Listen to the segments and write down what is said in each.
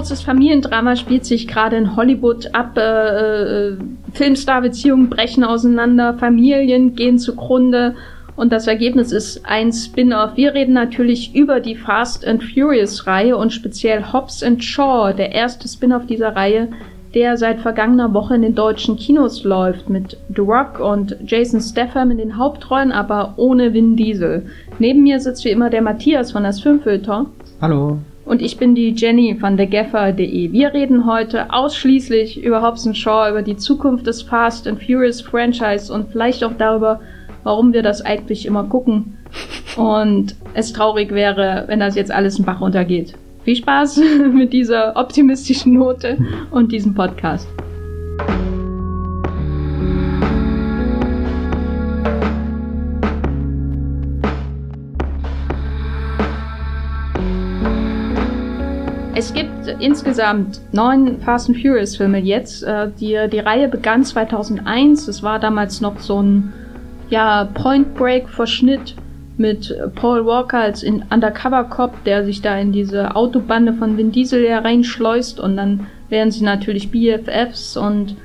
großes Familiendrama spielt sich gerade in Hollywood ab. Äh, äh, Filmstar-Beziehungen brechen auseinander, Familien gehen zugrunde und das Ergebnis ist ein Spin-off. Wir reden natürlich über die Fast and Furious Reihe und speziell Hobbs and Shaw, der erste Spin-off dieser Reihe, der seit vergangener Woche in den deutschen Kinos läuft, mit The Rock und Jason Statham in den Hauptrollen, aber ohne Vin Diesel. Neben mir sitzt wie immer der Matthias von das Filmfilter. Hallo. Und ich bin die Jenny von thegaffer.de. Wir reden heute ausschließlich über Hobbs Shaw, über die Zukunft des Fast and Furious Franchise und vielleicht auch darüber, warum wir das eigentlich immer gucken. Und es traurig wäre, wenn das jetzt alles in Bach runtergeht. Viel Spaß mit dieser optimistischen Note und diesem Podcast. Es gibt insgesamt neun Fast and Furious Filme jetzt. Äh, die, die Reihe begann 2001. Es war damals noch so ein ja, Point Break Verschnitt mit Paul Walker als in Undercover Cop, der sich da in diese Autobande von Vin Diesel hereinschleust und dann werden sie natürlich BFFs und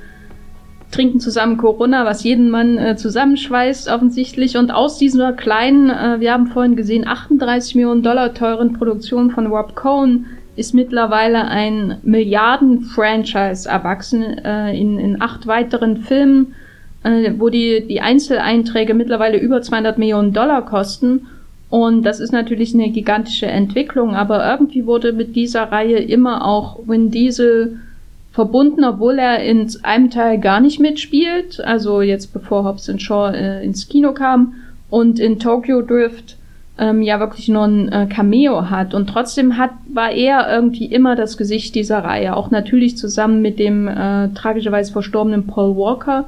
trinken zusammen Corona, was jeden Mann äh, zusammenschweißt offensichtlich. Und aus dieser kleinen, äh, wir haben vorhin gesehen, 38 Millionen Dollar teuren Produktion von Rob Cohn ist mittlerweile ein Milliarden-Franchise erwachsen äh, in, in acht weiteren Filmen äh, wo die, die Einzeleinträge mittlerweile über 200 Millionen Dollar kosten. Und das ist natürlich eine gigantische Entwicklung, aber irgendwie wurde mit dieser Reihe immer auch Vin Diesel verbunden, obwohl er in einem Teil gar nicht mitspielt, also jetzt bevor Hobbs Shaw äh, ins Kino kam und in Tokyo Drift ähm, ja wirklich nur ein äh, Cameo hat und trotzdem hat war er irgendwie immer das Gesicht dieser Reihe, auch natürlich zusammen mit dem äh, tragischerweise verstorbenen Paul Walker,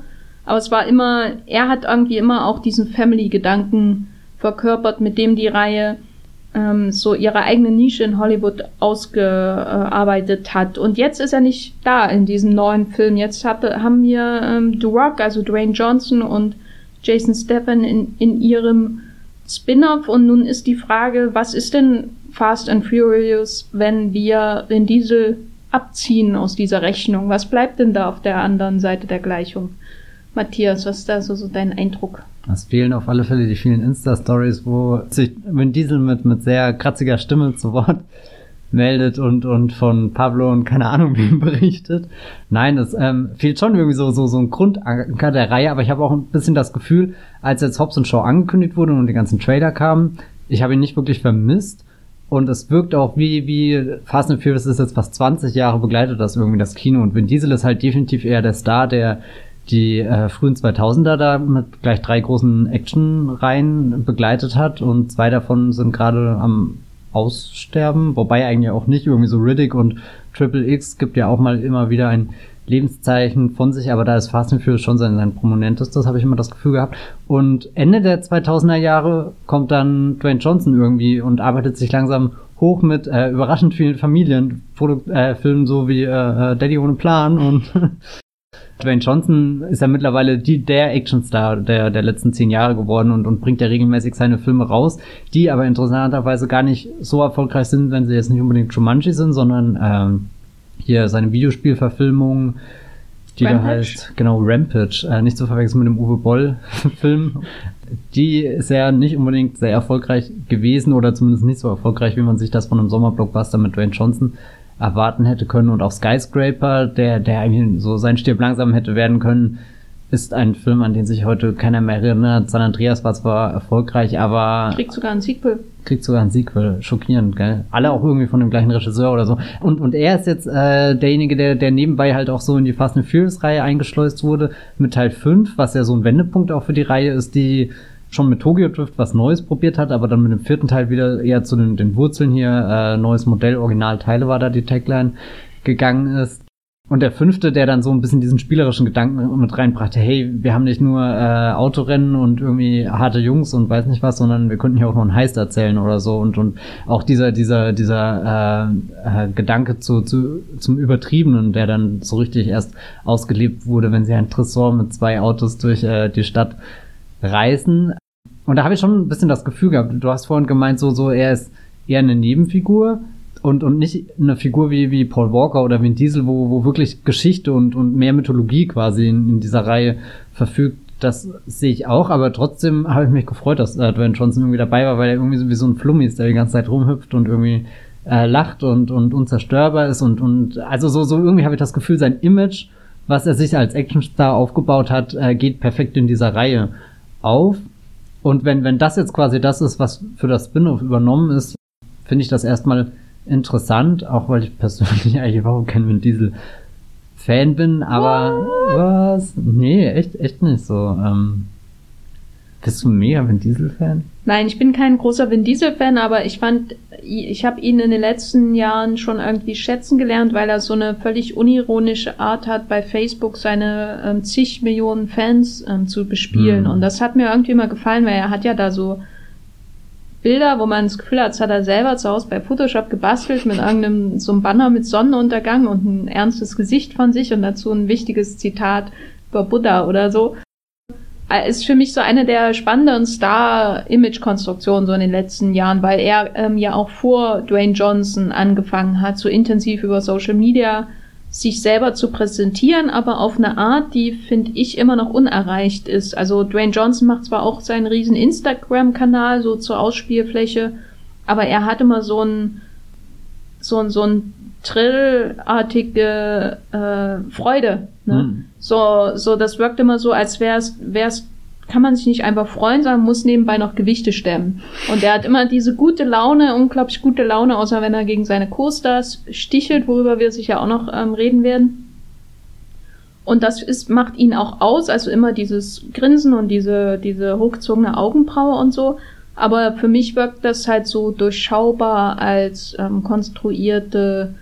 aber es war immer, er hat irgendwie immer auch diesen Family-Gedanken verkörpert, mit dem die Reihe ähm, so ihre eigene Nische in Hollywood ausgearbeitet hat. Und jetzt ist er nicht da in diesem neuen Film. Jetzt hab, haben wir ähm, The Rock, also Dwayne Johnson und Jason Statham in, in ihrem Spin-off. Und nun ist die Frage, was ist denn Fast and Furious, wenn wir den Diesel abziehen aus dieser Rechnung? Was bleibt denn da auf der anderen Seite der Gleichung? Matthias, was ist da so, so dein Eindruck? Es fehlen auf alle Fälle die vielen Insta-Stories, wo sich Vin Diesel mit, mit sehr kratziger Stimme zu Wort meldet und, und von Pablo und keine Ahnung wem berichtet. Nein, es ähm, fehlt schon irgendwie so, so, so ein Grundanker der Reihe, aber ich habe auch ein bisschen das Gefühl, als jetzt Hobbs und Shaw angekündigt wurde und die ganzen Trailer kamen, ich habe ihn nicht wirklich vermisst. Und es wirkt auch wie, wie Fast and Furious ist jetzt fast 20 Jahre begleitet das irgendwie das Kino. Und Vin Diesel ist halt definitiv eher der Star, der die äh, frühen 2000er da mit gleich drei großen Action-Reihen begleitet hat und zwei davon sind gerade am Aussterben, wobei eigentlich auch nicht irgendwie so Riddick und Triple X gibt ja auch mal immer wieder ein Lebenszeichen von sich, aber da ist Fast and Furious schon sein, sein prominentes, das habe ich immer das Gefühl gehabt. Und Ende der 2000er Jahre kommt dann Dwayne Johnson irgendwie und arbeitet sich langsam hoch mit äh, überraschend vielen Familienfilmen, äh, so wie äh, äh, Daddy ohne Plan und Dwayne Johnson ist ja mittlerweile die, der Actionstar der, der letzten zehn Jahre geworden und, und bringt ja regelmäßig seine Filme raus, die aber interessanterweise gar nicht so erfolgreich sind, wenn sie jetzt nicht unbedingt Jumanji sind, sondern ähm, hier seine Videospielverfilmung, die Rampage? da heißt, genau, Rampage, äh, nicht zu verwechseln mit dem Uwe Boll-Film. Die ist ja nicht unbedingt sehr erfolgreich gewesen oder zumindest nicht so erfolgreich, wie man sich das von einem Sommerblockbuster mit Dwayne Johnson erwarten hätte können und auch Skyscraper, der, der eigentlich so sein Stirb langsam hätte werden können, ist ein Film, an den sich heute keiner mehr erinnert. San Andreas war zwar erfolgreich, aber... Kriegt sogar ein Sequel. Kriegt sogar ein Sequel. Schockierend, gell? Alle auch irgendwie von dem gleichen Regisseur oder so. Und, und er ist jetzt äh, derjenige, der, der nebenbei halt auch so in die Fast and Furious-Reihe eingeschleust wurde mit Teil 5, was ja so ein Wendepunkt auch für die Reihe ist, die schon mit Tokyo Drift was Neues probiert hat, aber dann mit dem vierten Teil wieder eher zu den, den Wurzeln hier, äh, neues Modell, Originalteile war da die Tagline gegangen ist. Und der fünfte, der dann so ein bisschen diesen spielerischen Gedanken mit reinbrachte, hey, wir haben nicht nur äh, Autorennen und irgendwie harte Jungs und weiß nicht was, sondern wir könnten hier auch noch einen Heist erzählen oder so und und auch dieser dieser dieser äh, äh, Gedanke zu, zu zum Übertriebenen, der dann so richtig erst ausgelebt wurde, wenn sie ein Tresor mit zwei Autos durch äh, die Stadt reisen. Und da habe ich schon ein bisschen das Gefühl gehabt, du hast vorhin gemeint, so, so, er ist eher eine Nebenfigur. und, und nicht eine Figur wie, wie Paul Walker oder Vin Diesel, wo, wo wirklich Geschichte und, und mehr Mythologie quasi in, in dieser Reihe verfügt. Das sehe ich auch, aber trotzdem habe ich mich gefreut, dass äh, Dwayne Johnson irgendwie dabei war, weil er irgendwie so wie so ein Flummi ist, der die ganze Zeit rumhüpft und irgendwie äh, lacht und, und unzerstörbar ist und, und also so, so irgendwie habe ich das Gefühl, sein Image, was er sich als Actionstar aufgebaut hat, äh, geht perfekt in dieser Reihe auf. Und wenn, wenn das jetzt quasi das ist, was für das Spin-off übernommen ist, finde ich das erstmal interessant, auch weil ich persönlich eigentlich überhaupt kein Vin Diesel Fan bin, aber was? Nee, echt, echt nicht so. Ähm, bist du mega Vin Diesel Fan? Nein, ich bin kein großer Vin Diesel Fan, aber ich fand, ich habe ihn in den letzten Jahren schon irgendwie schätzen gelernt, weil er so eine völlig unironische Art hat, bei Facebook seine ähm, zig Millionen Fans ähm, zu bespielen. Mhm. Und das hat mir irgendwie mal gefallen, weil er hat ja da so Bilder, wo man das Gefühl hat, das hat er selber zu Hause bei Photoshop gebastelt mit irgendeinem so einem Banner mit Sonnenuntergang und ein ernstes Gesicht von sich und dazu ein wichtiges Zitat über Buddha oder so. Äh, ist für mich so eine der spannenden Star-Image-Konstruktionen so in den letzten Jahren, weil er ähm, ja auch vor Dwayne Johnson angefangen hat, so intensiv über Social Media sich selber zu präsentieren, aber auf eine Art, die finde ich immer noch unerreicht ist. Also Dwayne Johnson macht zwar auch seinen riesen Instagram-Kanal so zur Ausspielfläche, aber er hat immer so ein so ein so ein Trillartige äh, Freude. Ne? Mhm. So so das wirkt immer so, als wär's wär's kann man sich nicht einfach freuen, sondern muss nebenbei noch Gewichte stemmen. Und er hat immer diese gute Laune, unglaublich gute Laune, außer wenn er gegen seine Co-Stars stichelt, worüber wir sicher auch noch ähm, reden werden. Und das ist, macht ihn auch aus, also immer dieses Grinsen und diese, diese hochgezogene Augenbraue und so. Aber für mich wirkt das halt so durchschaubar als ähm, konstruierte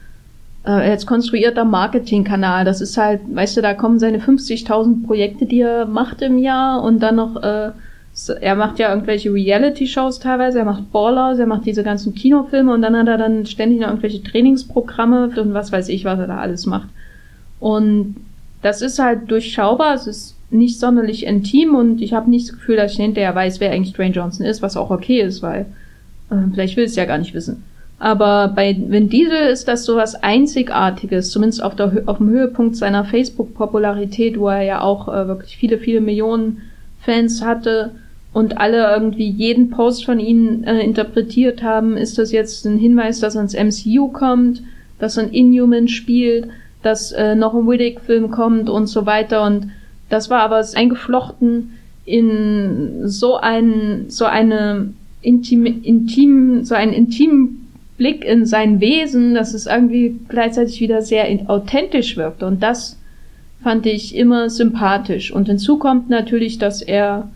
äh, als konstruierter Marketingkanal. Das ist halt, weißt du, da kommen seine 50.000 Projekte, die er macht im Jahr und dann noch, äh, er macht ja irgendwelche Reality-Shows teilweise, er macht Ballers, er macht diese ganzen Kinofilme und dann hat er dann ständig noch irgendwelche Trainingsprogramme und was weiß ich, was er da alles macht. Und das ist halt durchschaubar, es ist nicht sonderlich intim und ich habe nicht das Gefühl, dass ich hinterher weiß, wer eigentlich Dwayne Johnson ist, was auch okay ist, weil äh, vielleicht will es ja gar nicht wissen. Aber bei Vin Diesel ist das so was Einzigartiges, zumindest auf, der, auf dem Höhepunkt seiner Facebook-Popularität, wo er ja auch äh, wirklich viele, viele Millionen Fans hatte und alle irgendwie jeden Post von ihnen äh, interpretiert haben. Ist das jetzt ein Hinweis, dass er ins MCU kommt, dass ein Inhuman spielt, dass äh, noch ein Riddick-Film kommt und so weiter. Und das war aber eingeflochten in so ein, so eine intim, intim, so einen intimen Blick in sein Wesen, dass es irgendwie gleichzeitig wieder sehr authentisch wirkt. Und das fand ich immer sympathisch. Und hinzu kommt natürlich, dass er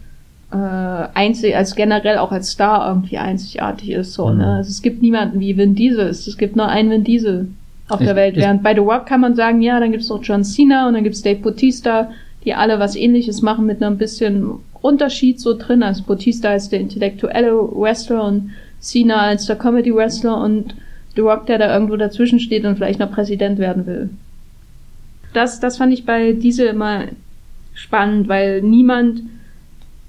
äh, einzig, als generell auch als Star irgendwie einzigartig ist. So, ne? mhm. ne? also es gibt niemanden wie Vin Diesel. Es gibt nur einen Vin Diesel auf ich, der Welt. Während bei The Rock kann man sagen, ja, dann gibt's noch John Cena und dann gibt's Dave Bautista, die alle was ähnliches machen mit einem bisschen Unterschied so drin. Also Bautista ist der intellektuelle Wrestler und Cena als der Comedy Wrestler und The Rock, der da irgendwo dazwischen steht und vielleicht noch Präsident werden will. Das, das fand ich bei diese immer spannend, weil niemand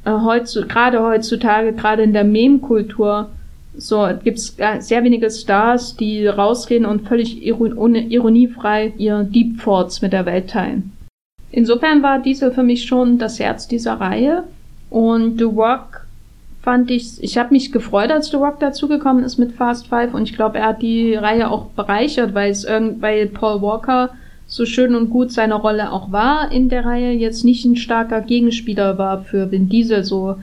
äh, heutzu, gerade heutzutage, gerade in der Meme-Kultur, so gibt's sehr wenige Stars, die rausgehen und völlig ironiefrei ihr Deep Thoughts mit der Welt teilen. Insofern war Diesel für mich schon das Herz dieser Reihe und The Rock fand ich, ich habe mich gefreut, als The Rock dazugekommen ist mit Fast Five und ich glaube, er hat die Reihe auch bereichert, weil es irgend, weil Paul Walker so schön und gut seine Rolle auch war in der Reihe, jetzt nicht ein starker Gegenspieler war für Vin Diesel, so,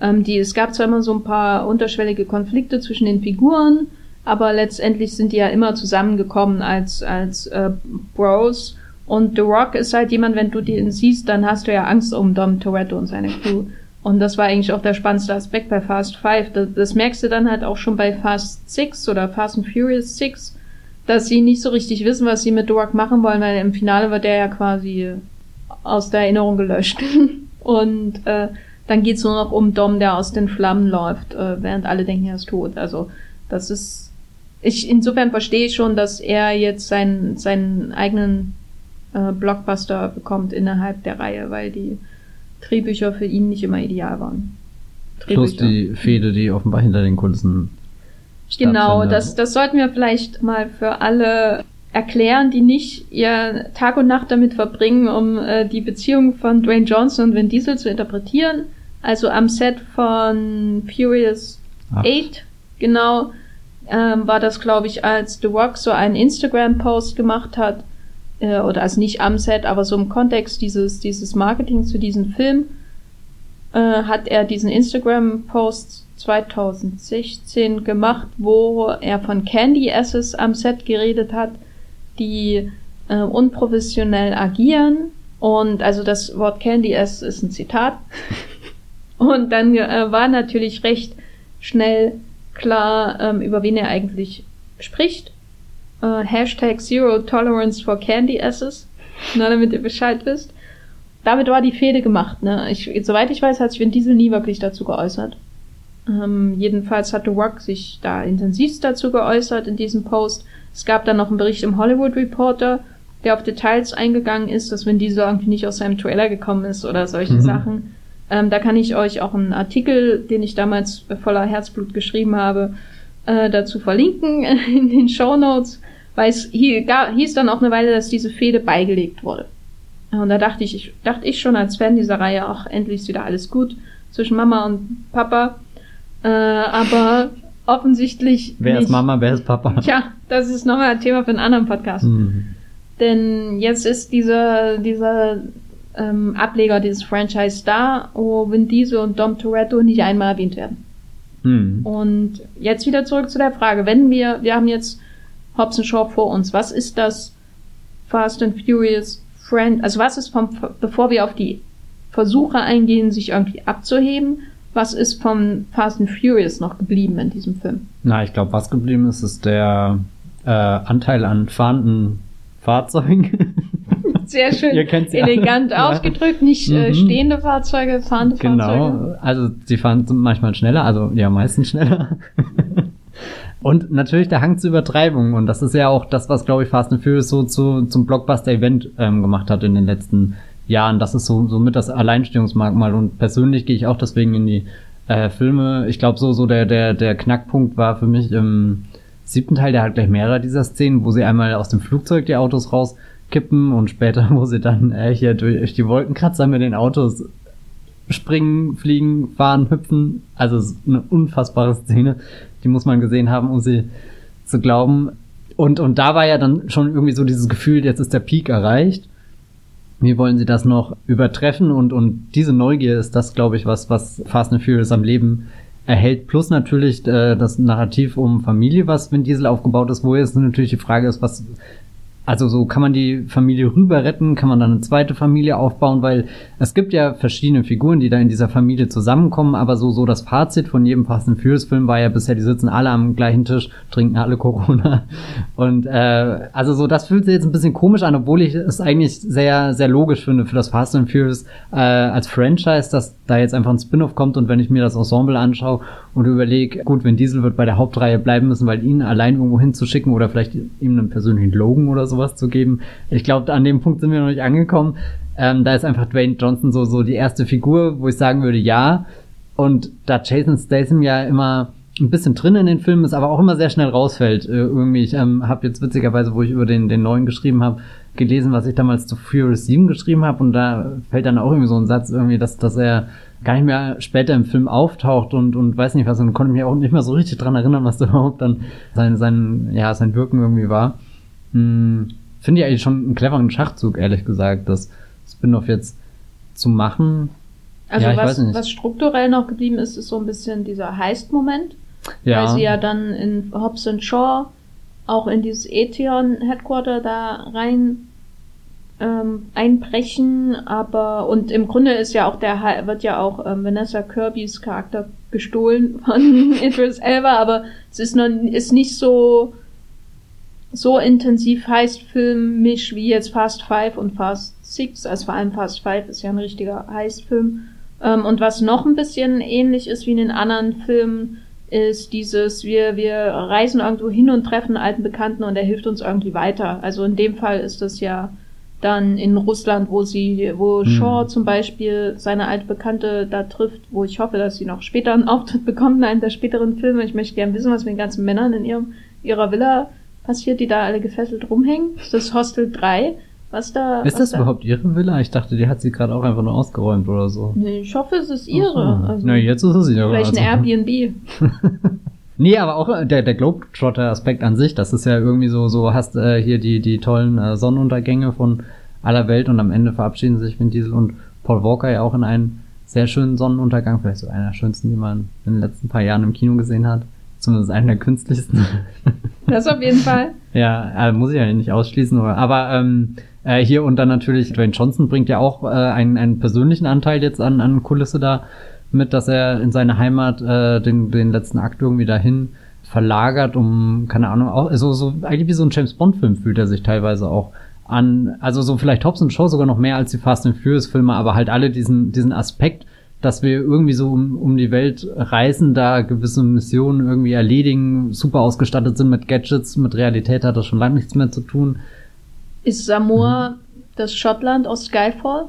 ähm, die, es gab zwar immer so ein paar unterschwellige Konflikte zwischen den Figuren, aber letztendlich sind die ja immer zusammengekommen als, als äh, Bros. Und The Rock ist halt jemand, wenn du den siehst, dann hast du ja Angst um Dom Toretto und seine Crew. Und das war eigentlich auch der spannendste Aspekt bei Fast Five. Das, das merkst du dann halt auch schon bei Fast Six oder Fast and Furious Six, dass sie nicht so richtig wissen, was sie mit Doak machen wollen, weil im Finale wird der ja quasi aus der Erinnerung gelöscht. Und äh, dann geht's nur noch um Dom, der aus den Flammen läuft, äh, während alle denken, er ist tot. Also das ist. Ich insofern verstehe ich schon, dass er jetzt seinen, seinen eigenen äh, Blockbuster bekommt innerhalb der Reihe, weil die Drehbücher für ihn nicht immer ideal waren. Drehbücher. Plus die Fehde, die offenbar hinter den Kulissen Genau, das, das sollten wir vielleicht mal für alle erklären, die nicht ihr Tag und Nacht damit verbringen, um äh, die Beziehung von Dwayne Johnson und Vin Diesel zu interpretieren. Also am Set von Furious 8, genau, ähm, war das, glaube ich, als The Rock so einen Instagram-Post gemacht hat, äh, oder also nicht am Set, aber so im Kontext dieses, dieses Marketing zu diesem Film, äh, hat er diesen Instagram-Post 2016 gemacht, wo er von Candy Asses am Set geredet hat, die äh, unprofessionell agieren. Und also das Wort Candy Ass ist ein Zitat. Und dann äh, war natürlich recht schnell klar, ähm, über wen er eigentlich spricht. Äh, Hashtag Zero Tolerance for Candy Asses. Nur damit ihr Bescheid wisst. Damit war die Fehde gemacht. Ne? Ich, soweit ich weiß, hat sich Vin Diesel nie wirklich dazu geäußert. Ähm, jedenfalls hatte Rock sich da intensivst dazu geäußert in diesem Post. Es gab dann noch einen Bericht im Hollywood Reporter, der auf Details eingegangen ist, dass Vin Diesel irgendwie nicht aus seinem Trailer gekommen ist oder solche mhm. Sachen. Ähm, da kann ich euch auch einen Artikel, den ich damals voller Herzblut geschrieben habe, äh, dazu verlinken in den Show Notes, weil es hieß dann auch eine Weile, dass diese Fehde beigelegt wurde. Und da dachte ich, ich, dachte ich schon als Fan dieser Reihe, ach, endlich ist wieder alles gut zwischen Mama und Papa. Äh, aber offensichtlich. Wer nicht. ist Mama, wer ist Papa? Tja, das ist nochmal ein Thema für einen anderen Podcast. Mhm. Denn jetzt ist dieser, dieser ähm, Ableger dieses Franchise da, wo Vin Diesel und Dom Toretto nicht einmal erwähnt werden. Hm. Und jetzt wieder zurück zu der Frage, wenn wir, wir haben jetzt Hobbs Shaw vor uns, was ist das Fast and Furious Friend, also was ist vom, bevor wir auf die Versuche eingehen, sich irgendwie abzuheben, was ist vom Fast and Furious noch geblieben in diesem Film? Na, ich glaube, was geblieben ist, ist der äh, Anteil an fahrenden Fahrzeugen. Sehr schön elegant alle. ausgedrückt, nicht äh, mhm. stehende Fahrzeuge, fahrende genau. Fahrzeuge. Genau, also sie fahren manchmal schneller, also ja, meistens schneller. und natürlich der Hang zur Übertreibung. Und das ist ja auch das, was, glaube ich, Fast and Furious so zu, zum Blockbuster-Event ähm, gemacht hat in den letzten Jahren. Das ist so, so mit das Alleinstellungsmerkmal. Und persönlich gehe ich auch deswegen in die äh, Filme. Ich glaube, so, so der, der, der Knackpunkt war für mich im siebten Teil, der hat gleich mehrere dieser Szenen, wo sie einmal aus dem Flugzeug die Autos raus kippen und später, wo sie dann äh, hier durch die Wolkenkratzer mit den Autos springen, fliegen, fahren, hüpfen. Also eine unfassbare Szene, die muss man gesehen haben, um sie zu glauben. Und, und da war ja dann schon irgendwie so dieses Gefühl, jetzt ist der Peak erreicht. Wie wollen sie das noch übertreffen? Und, und diese Neugier ist das, glaube ich, was, was Fast and Furious am Leben erhält. Plus natürlich äh, das Narrativ um Familie, was Vin Diesel aufgebaut ist, wo jetzt natürlich die Frage ist, was also so kann man die Familie rüber retten, kann man dann eine zweite Familie aufbauen, weil es gibt ja verschiedene Figuren, die da in dieser Familie zusammenkommen, aber so so das Fazit von jedem Fast and Furious Film war ja bisher, die sitzen alle am gleichen Tisch, trinken alle Corona. Und äh, also so das fühlt sich jetzt ein bisschen komisch an, obwohl ich es eigentlich sehr sehr logisch finde für das Fast and Furious äh, als Franchise, dass da jetzt einfach ein Spin-off kommt und wenn ich mir das Ensemble anschaue und überlege, gut, wenn Diesel wird bei der Hauptreihe bleiben müssen, weil ihn allein irgendwo hinzuschicken oder vielleicht ihm einen persönlichen Logan oder sowas zu geben. Ich glaube, an dem Punkt sind wir noch nicht angekommen. Ähm, da ist einfach Dwayne Johnson so, so die erste Figur, wo ich sagen würde, ja. Und da Jason Statham ja immer ein bisschen drin in den Filmen ist, aber auch immer sehr schnell rausfällt. Äh, irgendwie, ich ähm, habe jetzt witzigerweise, wo ich über den, den neuen geschrieben habe, gelesen, was ich damals zu Furious 7 geschrieben habe und da fällt dann auch irgendwie so ein Satz irgendwie, dass, dass er gar nicht mehr später im Film auftaucht und, und weiß nicht was und konnte mich auch nicht mehr so richtig dran erinnern, was da überhaupt dann sein, sein, ja, sein Wirken irgendwie war. Hm, Finde ich eigentlich schon einen cleveren Schachzug, ehrlich gesagt, das Spin-off jetzt zu machen. Also ja, was, was strukturell noch geblieben ist, ist so ein bisschen dieser Heist-Moment. Ja. Weil sie ja dann in Hobbs Shaw auch in dieses Etheon Headquarter da rein ähm, einbrechen, aber und im Grunde ist ja auch der wird ja auch ähm, Vanessa Kirbys Charakter gestohlen von Idris Elba, aber es ist noch ist nicht so so intensiv heißt filmisch wie jetzt Fast Five und Fast Six, also vor allem Fast Five ist ja ein richtiger Heistfilm. Ähm, und was noch ein bisschen ähnlich ist wie in den anderen Filmen, ist dieses, wir, wir reisen irgendwo hin und treffen einen alten Bekannten und er hilft uns irgendwie weiter. Also in dem Fall ist das ja Dann in Russland, wo sie, wo hm. Shaw zum Beispiel seine alte Bekannte da trifft, wo ich hoffe, dass sie noch später einen Auftritt bekommt in einem der späteren Filme. Ich möchte gerne wissen, was mit den ganzen Männern in ihrem, ihrer Villa passiert, die da alle gefesselt rumhängen. Das ist Hostel 3. Was da. Ist was das da? überhaupt ihre Villa? Ich dachte, die hat sie gerade auch einfach nur ausgeräumt oder so. Nee, ich hoffe, es ist ihre. So. Also, Na, jetzt ist es ihre. vielleicht ein also. Airbnb. Nee, aber auch äh, der, der Globetrotter-Aspekt an sich, das ist ja irgendwie so, so hast äh, hier die, die tollen äh, Sonnenuntergänge von aller Welt und am Ende verabschieden sich Vin Diesel und Paul Walker ja auch in einen sehr schönen Sonnenuntergang, vielleicht so einer der schönsten, die man in den letzten paar Jahren im Kino gesehen hat. Zumindest einen der künstlichsten. Das auf jeden Fall. ja, äh, muss ich ja nicht ausschließen, aber, aber ähm, äh, hier und dann natürlich Dwayne Johnson bringt ja auch äh, einen, einen persönlichen Anteil jetzt an, an Kulisse da mit, dass er in seine Heimat äh, den, den letzten Akt irgendwie dahin verlagert, um, keine Ahnung, auch so, so eigentlich wie so ein James Bond-Film fühlt er sich teilweise auch an, also so vielleicht Hobbs und Show sogar noch mehr als die Fast and Furious Filme, aber halt alle diesen, diesen Aspekt, dass wir irgendwie so um, um die Welt reisen, da gewisse Missionen irgendwie erledigen, super ausgestattet sind mit Gadgets, mit Realität hat das schon lange nichts mehr zu tun. Ist Samoa das Schottland aus Skyfall?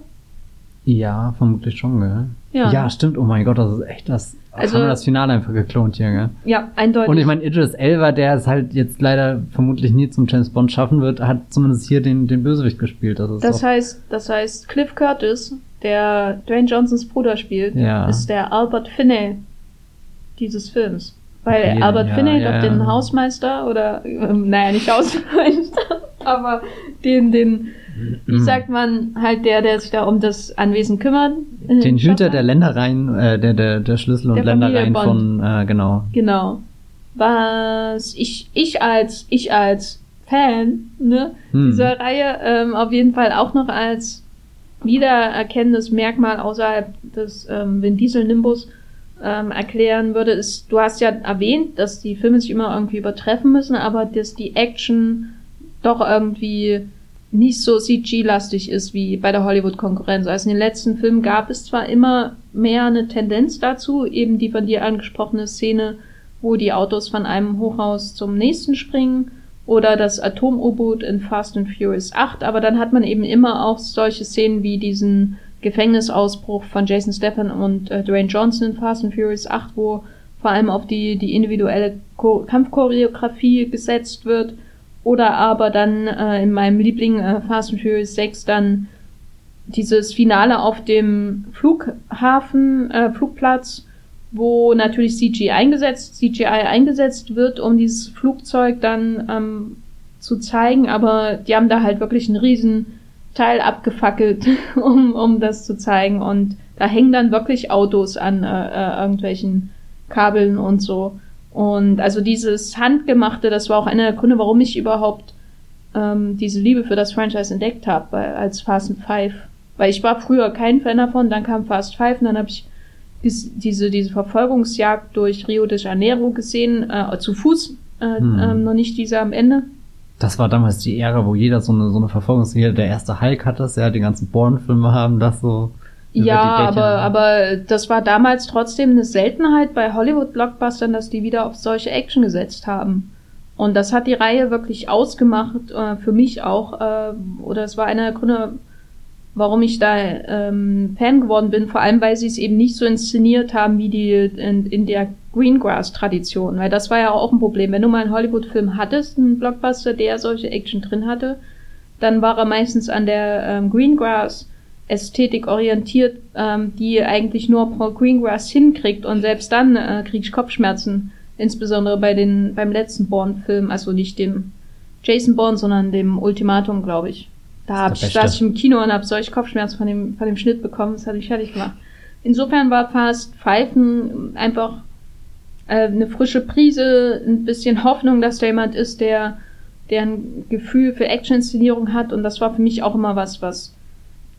Ja, vermutlich schon, gell? Ja. Ja, stimmt. Oh mein Gott, das ist echt das. Also- haben wir das Finale einfach geklont hier, gell? Ja, eindeutig. Und ich meine, Idris Elba, der es halt jetzt leider vermutlich nie zum James Bond schaffen wird, hat zumindest hier den, den Bösewicht gespielt. Das ist das heißt, das heißt, Cliff Curtis, der Dwayne Johnsons Bruder spielt, Ja. ist der Albert Finney dieses Films. Weil Okay, Albert ja, Finney, ja, doch den. Hausmeister oder, ähm, naja, nicht Hausmeister, aber den, den, wie Mhm. sagt man, halt der, der sich da um das Anwesen kümmert. äh, den Hüter Schottland. der Ländereien, äh, der, der, der Schlüssel und Der Ländereien von, äh, genau. Genau. Was ich, ich als, ich als Fan, ne, Hm. dieser Reihe ähm, auf jeden Fall auch noch als wiedererkennendes Merkmal außerhalb des ähm, Vin Diesel Nimbus ähm, erklären würde, ist, du hast ja erwähnt, dass die Filme sich immer irgendwie übertreffen müssen, aber dass die Action doch irgendwie nicht so CG-lastig ist wie bei der Hollywood-Konkurrenz. Also in den letzten Filmen gab es zwar immer mehr eine Tendenz dazu, eben die von dir angesprochene Szene, wo die Autos von einem Hochhaus zum nächsten springen oder das Atom-U-Boot in Fast and Furious 8, aber dann hat man eben immer auch solche Szenen wie diesen Gefängnisausbruch von Jason Statham und äh, Dwayne Johnson in Fast and Furious 8, wo vor allem auf die, die individuelle Kampfchoreografie gesetzt wird. Oder aber dann äh, in meinem Liebling äh, Fast and Furious 6 dann dieses Finale auf dem Flughafen, äh, Flugplatz, wo natürlich CGI eingesetzt, CGI eingesetzt wird, um dieses Flugzeug dann ähm, zu zeigen, aber die haben da halt wirklich einen riesen Teil abgefackelt, um, um das zu zeigen. Und da hängen dann wirklich Autos an äh, äh, irgendwelchen Kabeln und so. Und also dieses Handgemachte, das war auch einer der Gründe, warum ich überhaupt ähm, diese Liebe für das Franchise entdeckt habe, als Fast Five. Weil ich war früher kein Fan davon, dann kam Fast Five und dann habe ich dies, diese, diese Verfolgungsjagd durch Rio de Janeiro gesehen, äh, zu Fuß, äh, Hm. ähm, noch nicht diese am Ende. Das war damals die Ära, wo jeder so eine, so eine Verfolgungsjäger, der erste Hulk hat das, ja, die ganzen Bourne-Filme haben das so. Ja, aber, aber das war damals trotzdem eine Seltenheit bei Hollywood-Blockbustern, dass die wieder auf solche Action gesetzt haben. Und das hat die Reihe wirklich ausgemacht, äh, für mich auch, äh, oder es war einer der Gründe, warum ich da ähm, Fan geworden bin, vor allem weil sie es eben nicht so inszeniert haben wie die in, in der Greengrass-Tradition, weil das war ja auch ein Problem. Wenn du mal einen Hollywood-Film hattest, einen Blockbuster, der solche Action drin hatte, dann war er meistens an der ähm, Greengrass Ästhetik orientiert, ähm, die eigentlich nur Paul Greengrass hinkriegt und selbst dann äh, kriege ich Kopfschmerzen, insbesondere bei den beim letzten Bourne-Film, also nicht dem Jason Bourne, sondern dem Ultimatum, glaube ich. Da hab ich, saß ich im Kino und habe solche Kopfschmerzen von dem von dem Schnitt bekommen, das hat mich fertig gemacht. Insofern war Fast Pfeifen einfach äh, eine frische Prise, ein bisschen Hoffnung, dass da jemand ist, der der ein Gefühl für Action-Inszenierung hat und das war für mich auch immer was, was